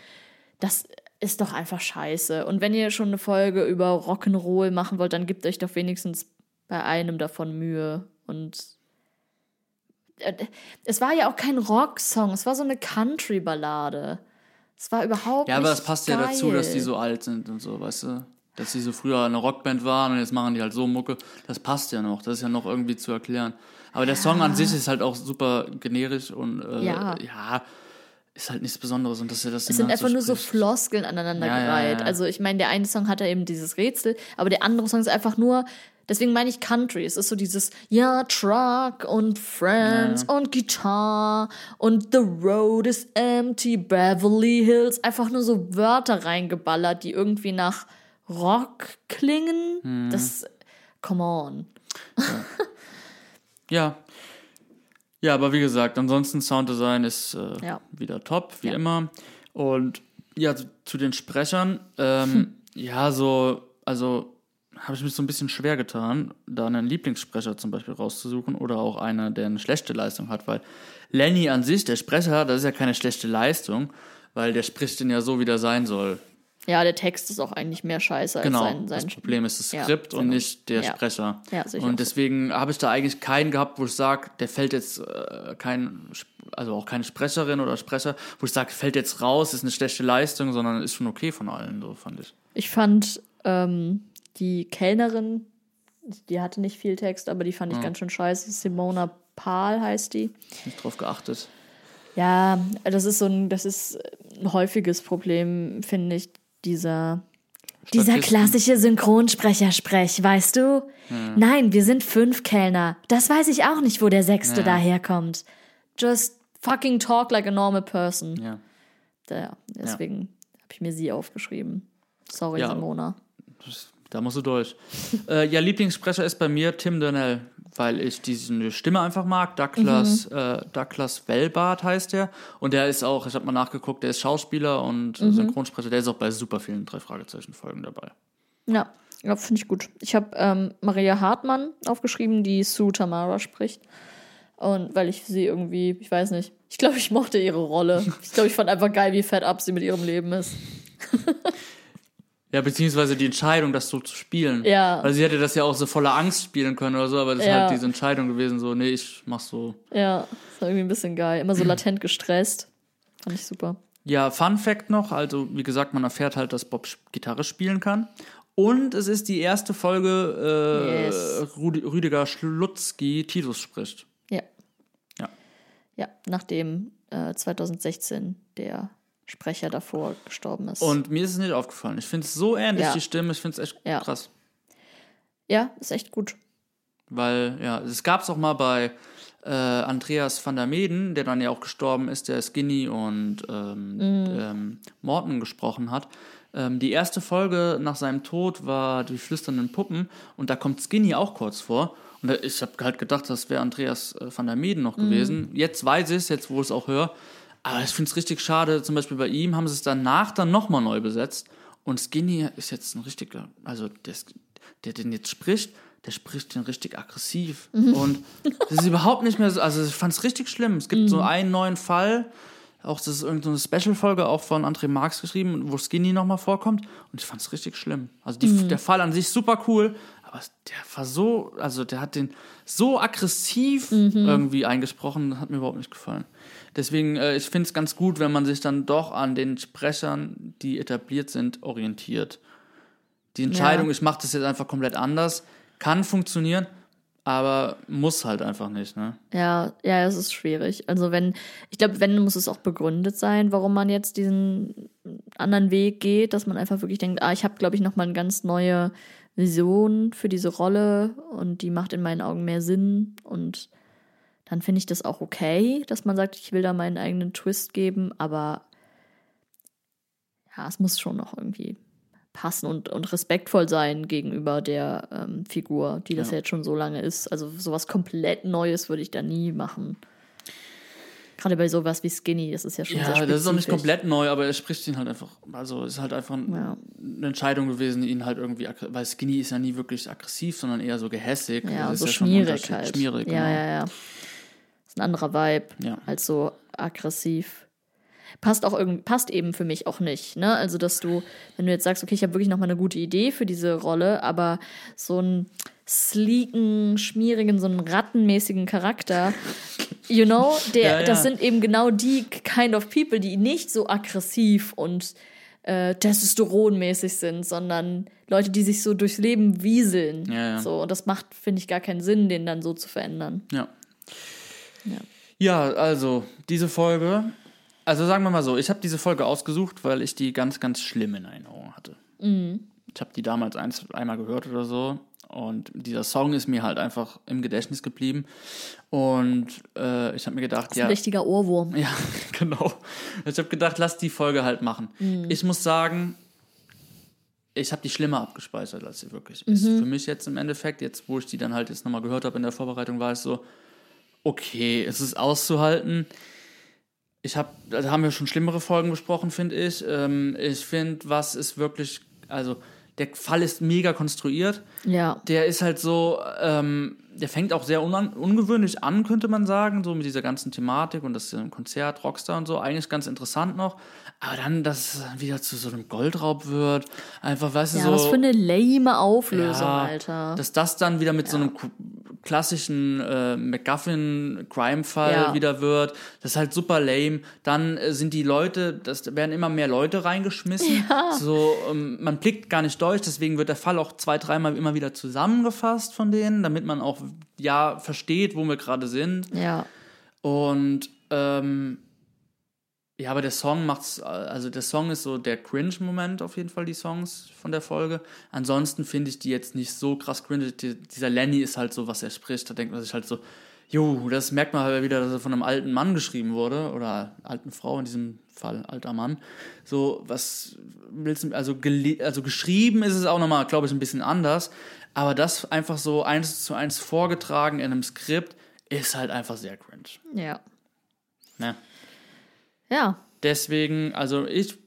das ist doch einfach scheiße. Und wenn ihr schon eine Folge über Rock'n'Roll machen wollt, dann gebt euch doch wenigstens bei einem davon Mühe. Und es war ja auch kein Rocksong, es war so eine Country-Ballade. Es war überhaupt Ja, aber es passt ja dazu, dass die geil. so alt sind und so, weißt du? Dass die so früher eine Rockband waren und jetzt machen die halt so Mucke. Das passt ja noch. Das ist ja noch irgendwie zu erklären. Aber der Song an sich ist halt auch super generisch und äh, Ja. ja. ist halt nichts Besonderes. Und dass er das Es sind einfach nur so. Floskeln aneinandergereiht. Ja, ja, ja. Also ich meine, der eine Song hat ja eben dieses Rätsel, aber der andere Song ist einfach nur, deswegen meine ich Country. Es ist so dieses, ja, Truck und Friends und Guitar und The Road is empty, Beverly Hills. Einfach nur so Wörter reingeballert, die irgendwie nach Rock klingen. Mhm. Das, come on. Ja. Ja, aber wie gesagt, ansonsten Sounddesign ist äh, Ja. wieder top, wie Ja. immer. Und ja, zu, zu den Sprechern, ähm, Hm. ja, so, also habe ich mich so ein bisschen schwer getan, da einen Lieblingssprecher zum Beispiel rauszusuchen oder auch einer, der eine schlechte Leistung hat, weil Lenny an sich, der Sprecher, das ist ja keine schlechte Leistung, weil der spricht den ja so, wie der sein soll. Ja, der Text ist auch eigentlich mehr scheiße als Genau, sein, sein das Problem ist das Ja, Skript und genau. nicht der Ja. Sprecher. Ja, auch und deswegen habe ich da eigentlich keinen gehabt, wo ich sage, der fällt jetzt äh, kein, also auch keine Sprecherin oder Sprecher, wo ich sage, fällt jetzt raus, ist eine schlechte Leistung, sondern ist schon okay von allen, so fand ich. Ich fand ähm, die Kellnerin, die hatte nicht viel Text, aber die fand ich ganz schön scheiße. Simona Pahl heißt die. Nicht drauf geachtet. Ja, das ist so ein, das ist ein häufiges Problem, finde ich, dieser dieser klassische Synchronsprechersprech, weißt du? Nein, wir sind fünf Kellner. Das weiß ich auch nicht, wo der sechste Ja. daherkommt. Just fucking talk like a normal person. Ja. Ja, deswegen habe ich mir sie aufgeschrieben. Sorry, Ja. Simona. Da musst du durch. äh, ja, Lieblingssprecher ist bei mir Tim Donnell, weil ich diese Stimme einfach mag. Douglas, äh, Douglas Wellbart heißt der. Und der ist auch, ich habe mal nachgeguckt, der ist Schauspieler und äh, Synchronsprecher. Der ist auch bei super vielen drei Fragezeichen-Folgen dabei. Ja, ja finde ich gut. Ich habe ähm, Maria Hartmann aufgeschrieben, die Sue Tamara spricht. Und weil ich sie irgendwie, ich weiß nicht, ich glaube, ich mochte ihre Rolle. Ich glaube, ich fand einfach geil, wie fett ab sie mit ihrem Leben ist. Ja, beziehungsweise die Entscheidung, das so zu spielen. Ja. Weil sie hätte das ja auch so voller Angst spielen können oder so, aber das ist Ja. halt diese Entscheidung gewesen, so, nee, ich mach so. Ja, das war irgendwie ein bisschen geil. Immer so latent gestresst. Fand ich super. Ja, Fun Fact noch, also wie gesagt, man erfährt halt, dass Bob Gitarre spielen kann. Und es ist die erste Folge, äh, Yes. Rüdiger Schlutzki Titus spricht. Ja. Ja. Ja, nachdem äh, 2016 der Sprecher davor gestorben ist. Und mir ist es nicht aufgefallen. Ich finde es so ähnlich, Ja. die Stimme, ich finde es echt Ja. krass. ja, ist echt gut. Weil, ja, es gab es auch mal bei äh, Andreas van der Meden, der dann ja auch gestorben ist, der Skinny und ähm, ähm, Morton gesprochen hat. Ähm, die erste Folge nach seinem Tod war Die flüsternden Puppen und da kommt Skinny auch kurz vor. Und ich habe halt gedacht, das wäre Andreas äh, van der Meden noch gewesen. Jetzt weiß ich es, jetzt wo ich es auch höre. Aber ich finde es richtig schade, zum Beispiel bei ihm haben sie es danach dann nochmal neu besetzt. Und Skinny ist jetzt ein richtiger, also der, der den jetzt spricht, der spricht den richtig aggressiv. Und das ist überhaupt nicht mehr so, also ich fand es richtig schlimm. Es gibt so einen neuen Fall, auch das ist irgendeine Special-Folge auch von André Marx geschrieben, wo Skinny nochmal vorkommt. Und ich fand es richtig schlimm. Also die, der Fall an sich super cool, aber der war so, also der hat den so aggressiv irgendwie eingesprochen, das hat mir überhaupt nicht gefallen. Deswegen, äh, ich finde es ganz gut, wenn man sich dann doch an den Sprechern, die etabliert sind, orientiert. Die Entscheidung, Ja. ich mache das jetzt einfach komplett anders, kann funktionieren, aber muss halt einfach nicht, ne? Ja, ja, es ist schwierig. Also wenn, ich glaube, wenn muss es auch begründet sein, warum man jetzt diesen anderen Weg geht, dass man einfach wirklich denkt, ah, ich habe, glaube ich, noch mal eine ganz neue Vision für diese Rolle und die macht in meinen Augen mehr Sinn und dann finde ich das auch okay, dass man sagt, ich will da meinen eigenen Twist geben, aber ja, es muss schon noch irgendwie passen und, und respektvoll sein gegenüber der ähm, Figur, die das Ja. ja. jetzt schon so lange ist. Also sowas komplett Neues würde ich da nie machen. Gerade bei sowas wie Skinny, das ist ja schon sehr Ja, spezifisch. das ist auch nicht komplett neu, aber er spricht ihn halt einfach. Also es ist halt einfach ein, Ja. eine Entscheidung gewesen, ihn halt irgendwie, weil Skinny ist ja nie wirklich aggressiv, sondern eher so gehässig. Ja, Das ist so ja schmierig halt. Schmierig, ja, genau. ja, ja. Ein anderer Vibe Ja. als so aggressiv. Passt auch irgendwie, passt eben für mich auch nicht, ne? Also, dass du, wenn du jetzt sagst, okay, ich habe wirklich noch mal eine gute Idee für diese Rolle, aber so einen sleeken, schmierigen, so einen rattenmäßigen Charakter, you know, der, Ja, ja. das sind eben genau die kind of people, die nicht so aggressiv und äh, testosteronmäßig sind, sondern Leute, die sich so durchs Leben wieseln. Ja, ja. So, und das macht, finde ich, gar keinen Sinn, den dann so zu verändern. Ja. Ja. Ja, also diese Folge, also sagen wir mal so, ich habe diese Folge ausgesucht, weil ich die ganz, ganz schlimm in Erinnerung hatte. Mhm. Ich habe die damals eins, einmal gehört oder so und dieser Song ist mir halt einfach im Gedächtnis geblieben und äh, ich habe mir gedacht, Das ist ja, ein richtiger Ohrwurm. ja, genau. Ich habe gedacht, lass die Folge halt machen. Ich muss sagen, ich habe die schlimmer abgespeichert, als sie wirklich ist. Für mich jetzt im Endeffekt, jetzt wo ich die dann halt jetzt nochmal gehört habe in der Vorbereitung, war es so, okay, es ist auszuhalten. Ich habe, da haben wir schon schlimmere Folgen besprochen, finde ich. Ähm, ich finde, was ist wirklich, also der Fall ist mega konstruiert. Ja. Der ist halt so, ähm, der fängt auch sehr unan- ungewöhnlich an, könnte man sagen, so mit dieser ganzen Thematik und das ähm, Konzert, Rockstar und so, eigentlich ganz interessant noch. Aber dann, dass es wieder zu so einem Goldraub wird, einfach, weißt du, Ja, so. was für eine lame Auflösung, Ja, Alter. Dass das dann wieder mit so einem klassischen äh, MacGuffin-Crime-Fall Ja. wieder wird. Das ist halt super lame. Dann äh, sind die Leute, das werden immer mehr Leute reingeschmissen. So, ähm, man blickt gar nicht durch, deswegen wird der Fall auch zwei, dreimal immer wieder zusammengefasst von denen, damit man auch ja versteht, wo wir gerade sind. ja. Und ähm, Ja, aber der Song macht's, also der Song ist so der Cringe-Moment auf jeden Fall, die Songs von der Folge. Ansonsten finde ich die jetzt nicht so krass cringe. Die, dieser Lenny ist halt so, was er spricht. Da denkt man sich halt so, jo, das merkt man halt wieder, dass er von einem alten Mann geschrieben wurde oder alten Frau, in diesem Fall alter Mann. So, was willst du, also, also geschrieben ist es auch nochmal, glaube ich, ein bisschen anders. Aber das einfach so eins zu eins vorgetragen in einem Skript ist halt einfach sehr cringe. Ja. Ne? Ja. Deswegen, also ich,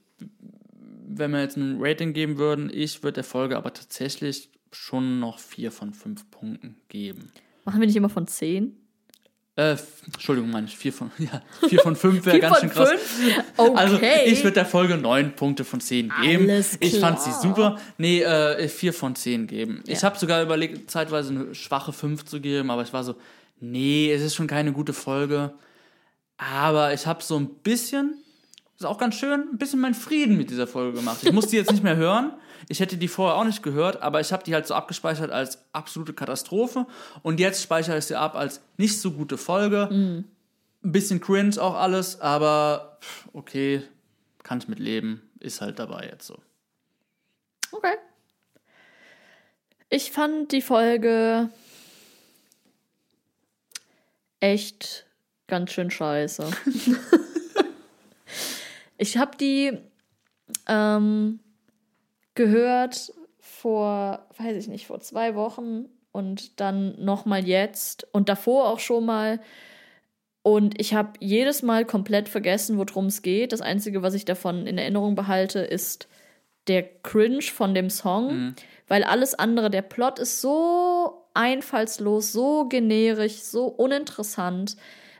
wenn wir jetzt ein Rating geben würden, ich würde der Folge aber tatsächlich schon noch vier von fünf Punkten geben. Machen wir nicht immer von 10? Äh, Entschuldigung, meine ich, vier von, ja, vier von fünf wäre ganz schön krass. Okay. Also ich würde der Folge neun Punkte von zehn geben. Alles Ich fand sie klar. super. Nee, äh, vier von zehn geben. Ich Ja. habe sogar überlegt, zeitweise eine schwache fünf zu geben, aber ich war so, nee, es ist schon keine gute Folge. Aber ich habe so ein bisschen, ist auch ganz schön, ein bisschen meinen Frieden mit dieser Folge gemacht. Ich musste die jetzt nicht mehr hören. Ich hätte die vorher auch nicht gehört, aber ich habe die halt so abgespeichert als absolute Katastrophe. Und jetzt speichere ich sie ab als nicht so gute Folge. Ein bisschen cringe auch alles, aber okay, kann ich mit leben. Ist halt dabei jetzt so. Okay. Ich fand die Folge echt ganz schön scheiße. ich habe die ähm, gehört vor, weiß ich nicht, vor zwei Wochen und dann nochmal jetzt und davor auch schon mal. Und ich habe jedes Mal komplett vergessen, worum es geht. Das Einzige, was ich davon in Erinnerung behalte, ist der Cringe von dem Song, weil alles andere, der Plot ist so einfallslos, so generisch, so uninteressant.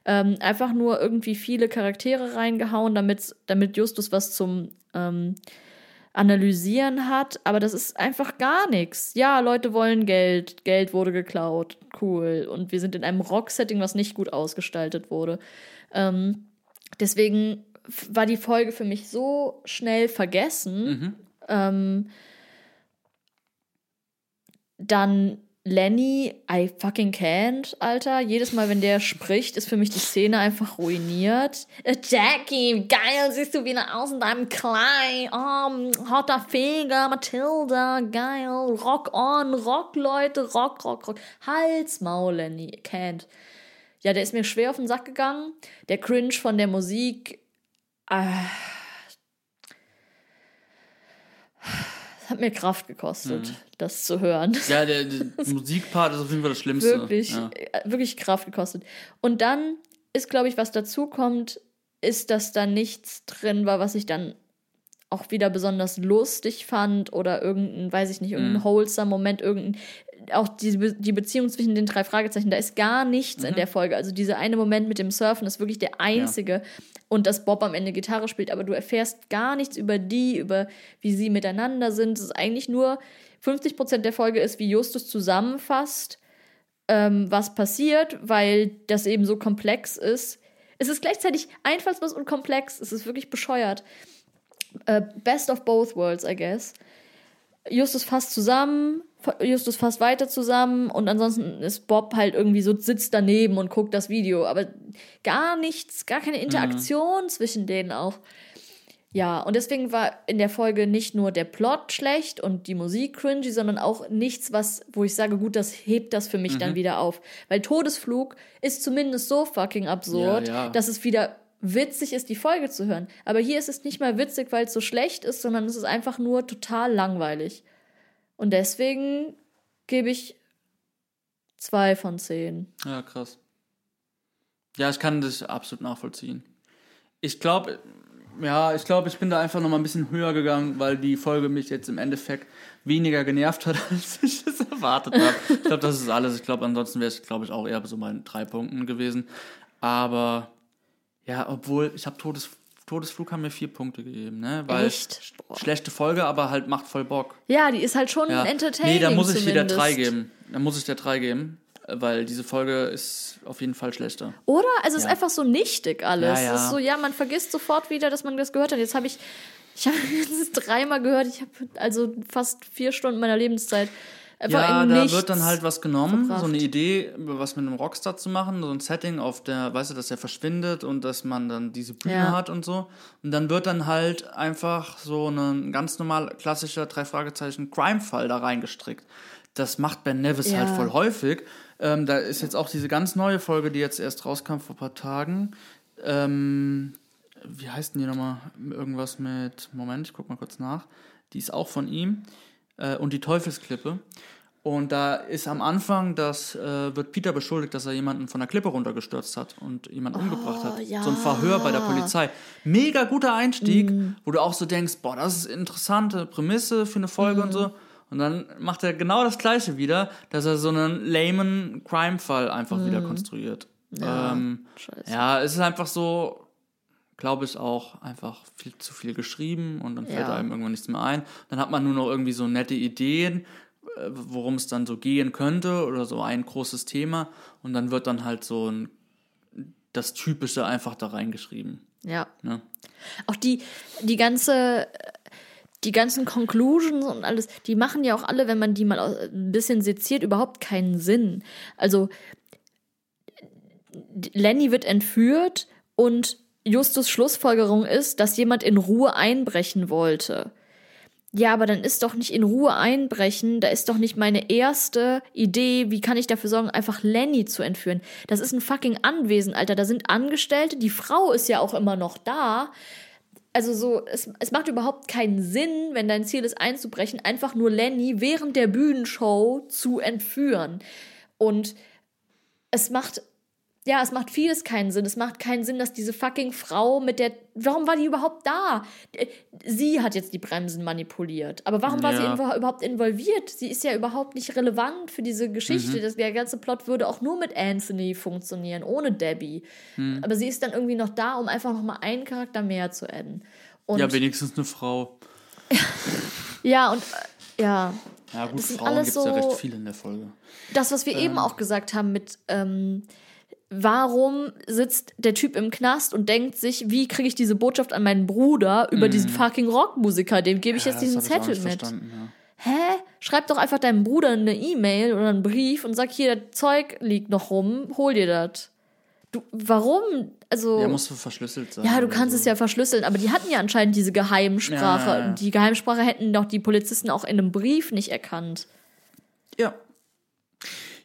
Ähm, einfach nur irgendwie viele Charaktere reingehauen, damit, damit Justus was zum ähm, Analysieren hat, aber das ist einfach gar nichts. Ja, Leute wollen Geld, Geld wurde geklaut, cool. Und wir sind in einem Rock-Setting, was nicht gut ausgestaltet wurde. Ähm, deswegen war die Folge für mich so schnell vergessen. Ähm, dann Lenny, I fucking can't, Alter. Jedes Mal, wenn der spricht, ist für mich die Szene einfach ruiniert. Äh, Jackie, geil siehst du wieder aus in deinem Kleid. Oh, hotter Finger, Matilda, geil. Rock on, Rock, Leute, Rock, Rock, Rock. Hals, Maul, Lenny, can't. Ja, der ist mir schwer auf den Sack gegangen. Der Cringe von der Musik, es hat mir Kraft gekostet, das zu hören. Ja, der, der Musikpart ist auf jeden Fall das Schlimmste. wirklich, Ja. äh, wirklich Kraft gekostet. Und dann ist, glaube ich, was dazu kommt, ist, dass da nichts drin war, was ich dann auch wieder besonders lustig fand oder irgendein, weiß ich nicht, irgendein Mhm. wholesome Moment, irgendein, auch die, Be- die Beziehung zwischen den drei Fragezeichen, da ist gar nichts Mhm. in der Folge. Also dieser eine Moment mit dem Surfen ist wirklich der einzige und dass Bob am Ende Gitarre spielt, aber du erfährst gar nichts über die, über wie sie miteinander sind. Es ist eigentlich nur 50% der Folge ist, wie Justus zusammenfasst, ähm, was passiert, weil das eben so komplex ist. Es ist gleichzeitig einfallslos und komplex. Es ist wirklich bescheuert. Äh, best of both worlds, I guess. Justus fasst zusammen, Justus fasst weiter zusammen und ansonsten ist Bob halt irgendwie so, sitzt daneben und guckt das Video. Aber gar nichts, gar keine Interaktion zwischen denen auch. Ja, und deswegen war in der Folge nicht nur der Plot schlecht und die Musik cringy, sondern auch nichts, was, wo ich sage, gut, das hebt das für mich dann wieder auf. Weil Todesflug ist zumindest so fucking absurd, Ja, ja. dass es wieder witzig ist, die Folge zu hören. Aber hier ist es nicht mal witzig, weil es so schlecht ist, sondern es ist einfach nur total langweilig. Und deswegen gebe ich zwei von zehn. Ja, krass. Ja, ich kann das absolut nachvollziehen. Ich glaube, ja, ich glaube, ich bin da einfach noch mal ein bisschen höher gegangen, weil die Folge mich jetzt im Endeffekt weniger genervt hat, als ich es erwartet habe. Ich glaube, das ist alles. Ich glaube, ansonsten wäre es, glaube ich, auch eher so bei drei Punkten gewesen. Aber ja, obwohl, ich habe Todes, Todesflug haben mir vier Punkte gegeben, ne? Weil Echt? Boah. schlechte Folge, aber halt macht voll Bock. Ja, die ist halt schon Ja. entertaining Nee, da muss ich wieder zumindest. drei geben. Da muss ich der drei geben, weil diese Folge ist auf jeden Fall schlechter. Oder? Also es ist Ja. einfach so nichtig alles. Ja, ja. Es ist so, ja, man vergisst sofort wieder, dass man das gehört hat. Jetzt habe ich, ich habe es dreimal gehört. Ich habe also fast vier Stunden meiner Lebenszeit Ja, da wird dann halt was genommen, verbracht. so eine Idee, was mit einem Rockstar zu machen, so ein Setting auf der, weißt du, dass er verschwindet und dass man dann diese Bühne Ja. hat und so. Und dann wird dann halt einfach so ein ganz normal klassischer drei Fragezeichen Crime-Fall da reingestrickt. Das macht Ben Nevis Ja. halt voll häufig. Ähm, da ist jetzt auch diese ganz neue Folge, die jetzt erst rauskam vor ein paar Tagen. Ähm, wie heißt denn die nochmal? Irgendwas mit, Moment, ich guck mal kurz nach. Die ist auch von ihm. Äh, und die Teufelsklippe. Und da ist am Anfang, das äh, wird Peter beschuldigt, dass er jemanden von der Klippe runtergestürzt hat und jemanden umgebracht hat. ja. So ein Verhör bei der Polizei. Mega guter Einstieg, wo du auch so denkst, boah, das ist interessante Prämisse für eine Folge und so. Und dann macht er genau das gleiche wieder, dass er so einen lamen Crime-Fall einfach wieder konstruiert. Ja, ähm, ja, es ist einfach so, glaube ich, auch einfach viel zu viel geschrieben und dann fällt Ja. einem irgendwann nichts mehr ein. Dann hat man nur noch irgendwie so nette Ideen, worum es dann so gehen könnte oder so ein großes Thema und dann wird dann halt so ein, das Typische einfach da reingeschrieben. Ja. Ne? Auch die, die ganze, die ganzen Conclusions und alles, die machen ja auch alle, wenn man die mal ein bisschen seziert, überhaupt keinen Sinn. Also Lenny wird entführt und Justus Schlussfolgerung ist, dass jemand in Ruhe einbrechen wollte. Ja, aber dann ist doch nicht in Ruhe einbrechen, da ist doch nicht meine erste Idee, wie kann ich dafür sorgen, einfach Lenny zu entführen. Das ist ein fucking Anwesen, Alter. Da sind Angestellte, die Frau ist ja auch immer noch da. Also so, es, es macht überhaupt keinen Sinn, wenn dein Ziel ist einzubrechen, einfach nur Lenny während der Bühnenshow zu entführen. Und es macht, ja, es macht vieles keinen Sinn. Es macht keinen Sinn, dass diese fucking Frau mit der, warum war die überhaupt da? Äh, Sie hat jetzt die Bremsen manipuliert. Aber warum war sie Ja. überhaupt involviert? Sie ist ja überhaupt nicht relevant für diese Geschichte. Das, der ganze Plot würde auch nur mit Anthony funktionieren, ohne Debbie. Aber sie ist dann irgendwie noch da, um einfach noch mal einen Charakter mehr zu adden. Und Ja, wenigstens eine Frau. ja, und äh, ja, Ja, gut, Das Frauen gibt es ja so- recht viele in der Folge. das, was wir eben auch gesagt haben mit, ähm, warum sitzt der Typ im Knast und denkt sich, wie kriege ich diese Botschaft an meinen Bruder über diesen fucking Rockmusiker, dem gebe ich Ja, jetzt diesen Zettel mit. Ja. Hä? Schreib doch einfach deinem Bruder eine E-Mail oder einen Brief und sag, hier, das Zeug liegt noch rum, hol dir das. Du, warum? Also. Ja, musst du verschlüsselt sein. Ja, du kannst so. es ja verschlüsseln, aber die hatten ja anscheinend diese Geheimsprache. Ja, ja, die Geheimsprache hätten doch die Polizisten auch in einem Brief nicht erkannt.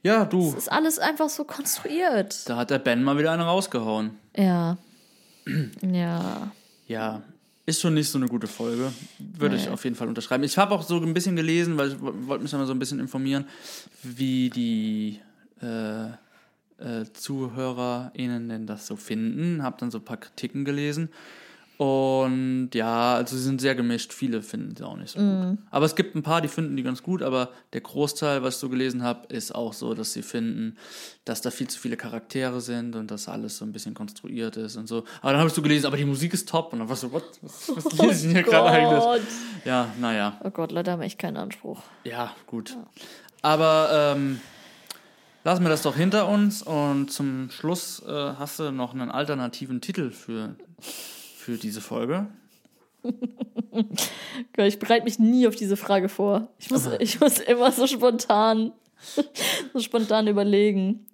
Ja. Ja, du. Das ist alles einfach so konstruiert. Da hat der Ben mal wieder eine rausgehauen. Ja. Ja. Ja, ist schon nicht so eine gute Folge. Würde ich auf jeden Fall unterschreiben. Ich habe auch so ein bisschen gelesen, weil ich wo- wollte mich da mal so ein bisschen informieren, wie die äh, äh, ZuhörerInnen denn das so finden. Habe dann so ein paar Kritiken gelesen. Und ja, also sie sind sehr gemischt. Viele finden sie auch nicht so gut. Aber es gibt ein paar, die finden die ganz gut, aber der Großteil, was ich so gelesen habe, ist auch so, dass sie finden, dass da viel zu viele Charaktere sind und dass alles so ein bisschen konstruiert ist und so. Aber dann habe ich so gelesen, aber die Musik ist top. Und dann war ich so, what? Was, was lese ich denn hier gerade eigentlich? Ja, naja. Oh Gott, Leute haben echt keinen Anspruch. Ja, gut. Aber ähm, lassen wir das doch hinter uns und zum Schluss äh, hast du noch einen alternativen Titel für, für diese Folge. Ich bereite mich nie auf diese Frage vor. Ich muss, ich muss immer so spontan, so spontan überlegen.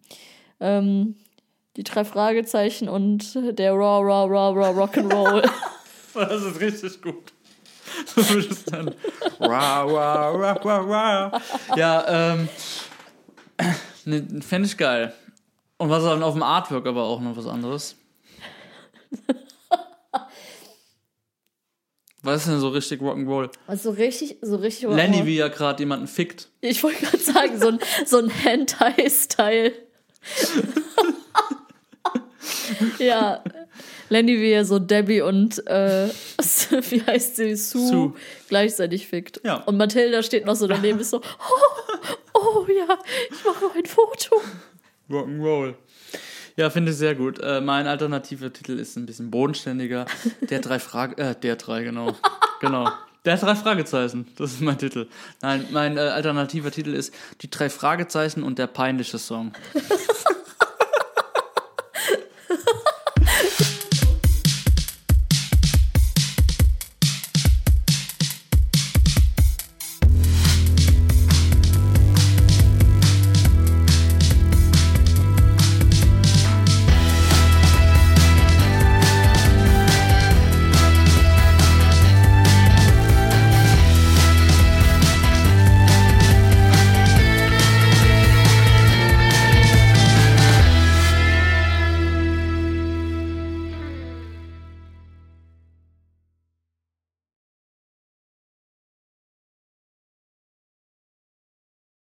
Ähm, die drei Fragezeichen und der Raw, Raw, Raw, Raw Rock'n'Roll. Das ist richtig gut. So würde es dann. Wow, wow, wow, wow, wow. Ja, ähm. Ne, Fände ich geil. Und was dann auf dem Artwork aber auch noch was anderes. Was ist denn so richtig Rock'n'Roll? Also so richtig, so richtig. Lenny, wie er gerade jemanden fickt. Ich wollte gerade sagen, so ein, so ein Hentai-Style. ja. Lenny, wie er so Debbie und, äh, wie heißt sie, Sue, Sue. gleichzeitig fickt. Ja. Und Mathilda steht noch so daneben, ist so, oh, oh ja, ich mache noch ein Foto. Rock'n'Roll. Ja, finde ich sehr gut. Äh, mein alternativer Titel ist ein bisschen bodenständiger. Der drei Frage, äh, der drei, genau. genau. Der drei Fragezeichen, das ist mein Titel. Nein, mein äh, alternativer Titel ist Die drei Fragezeichen und der peinliche Song.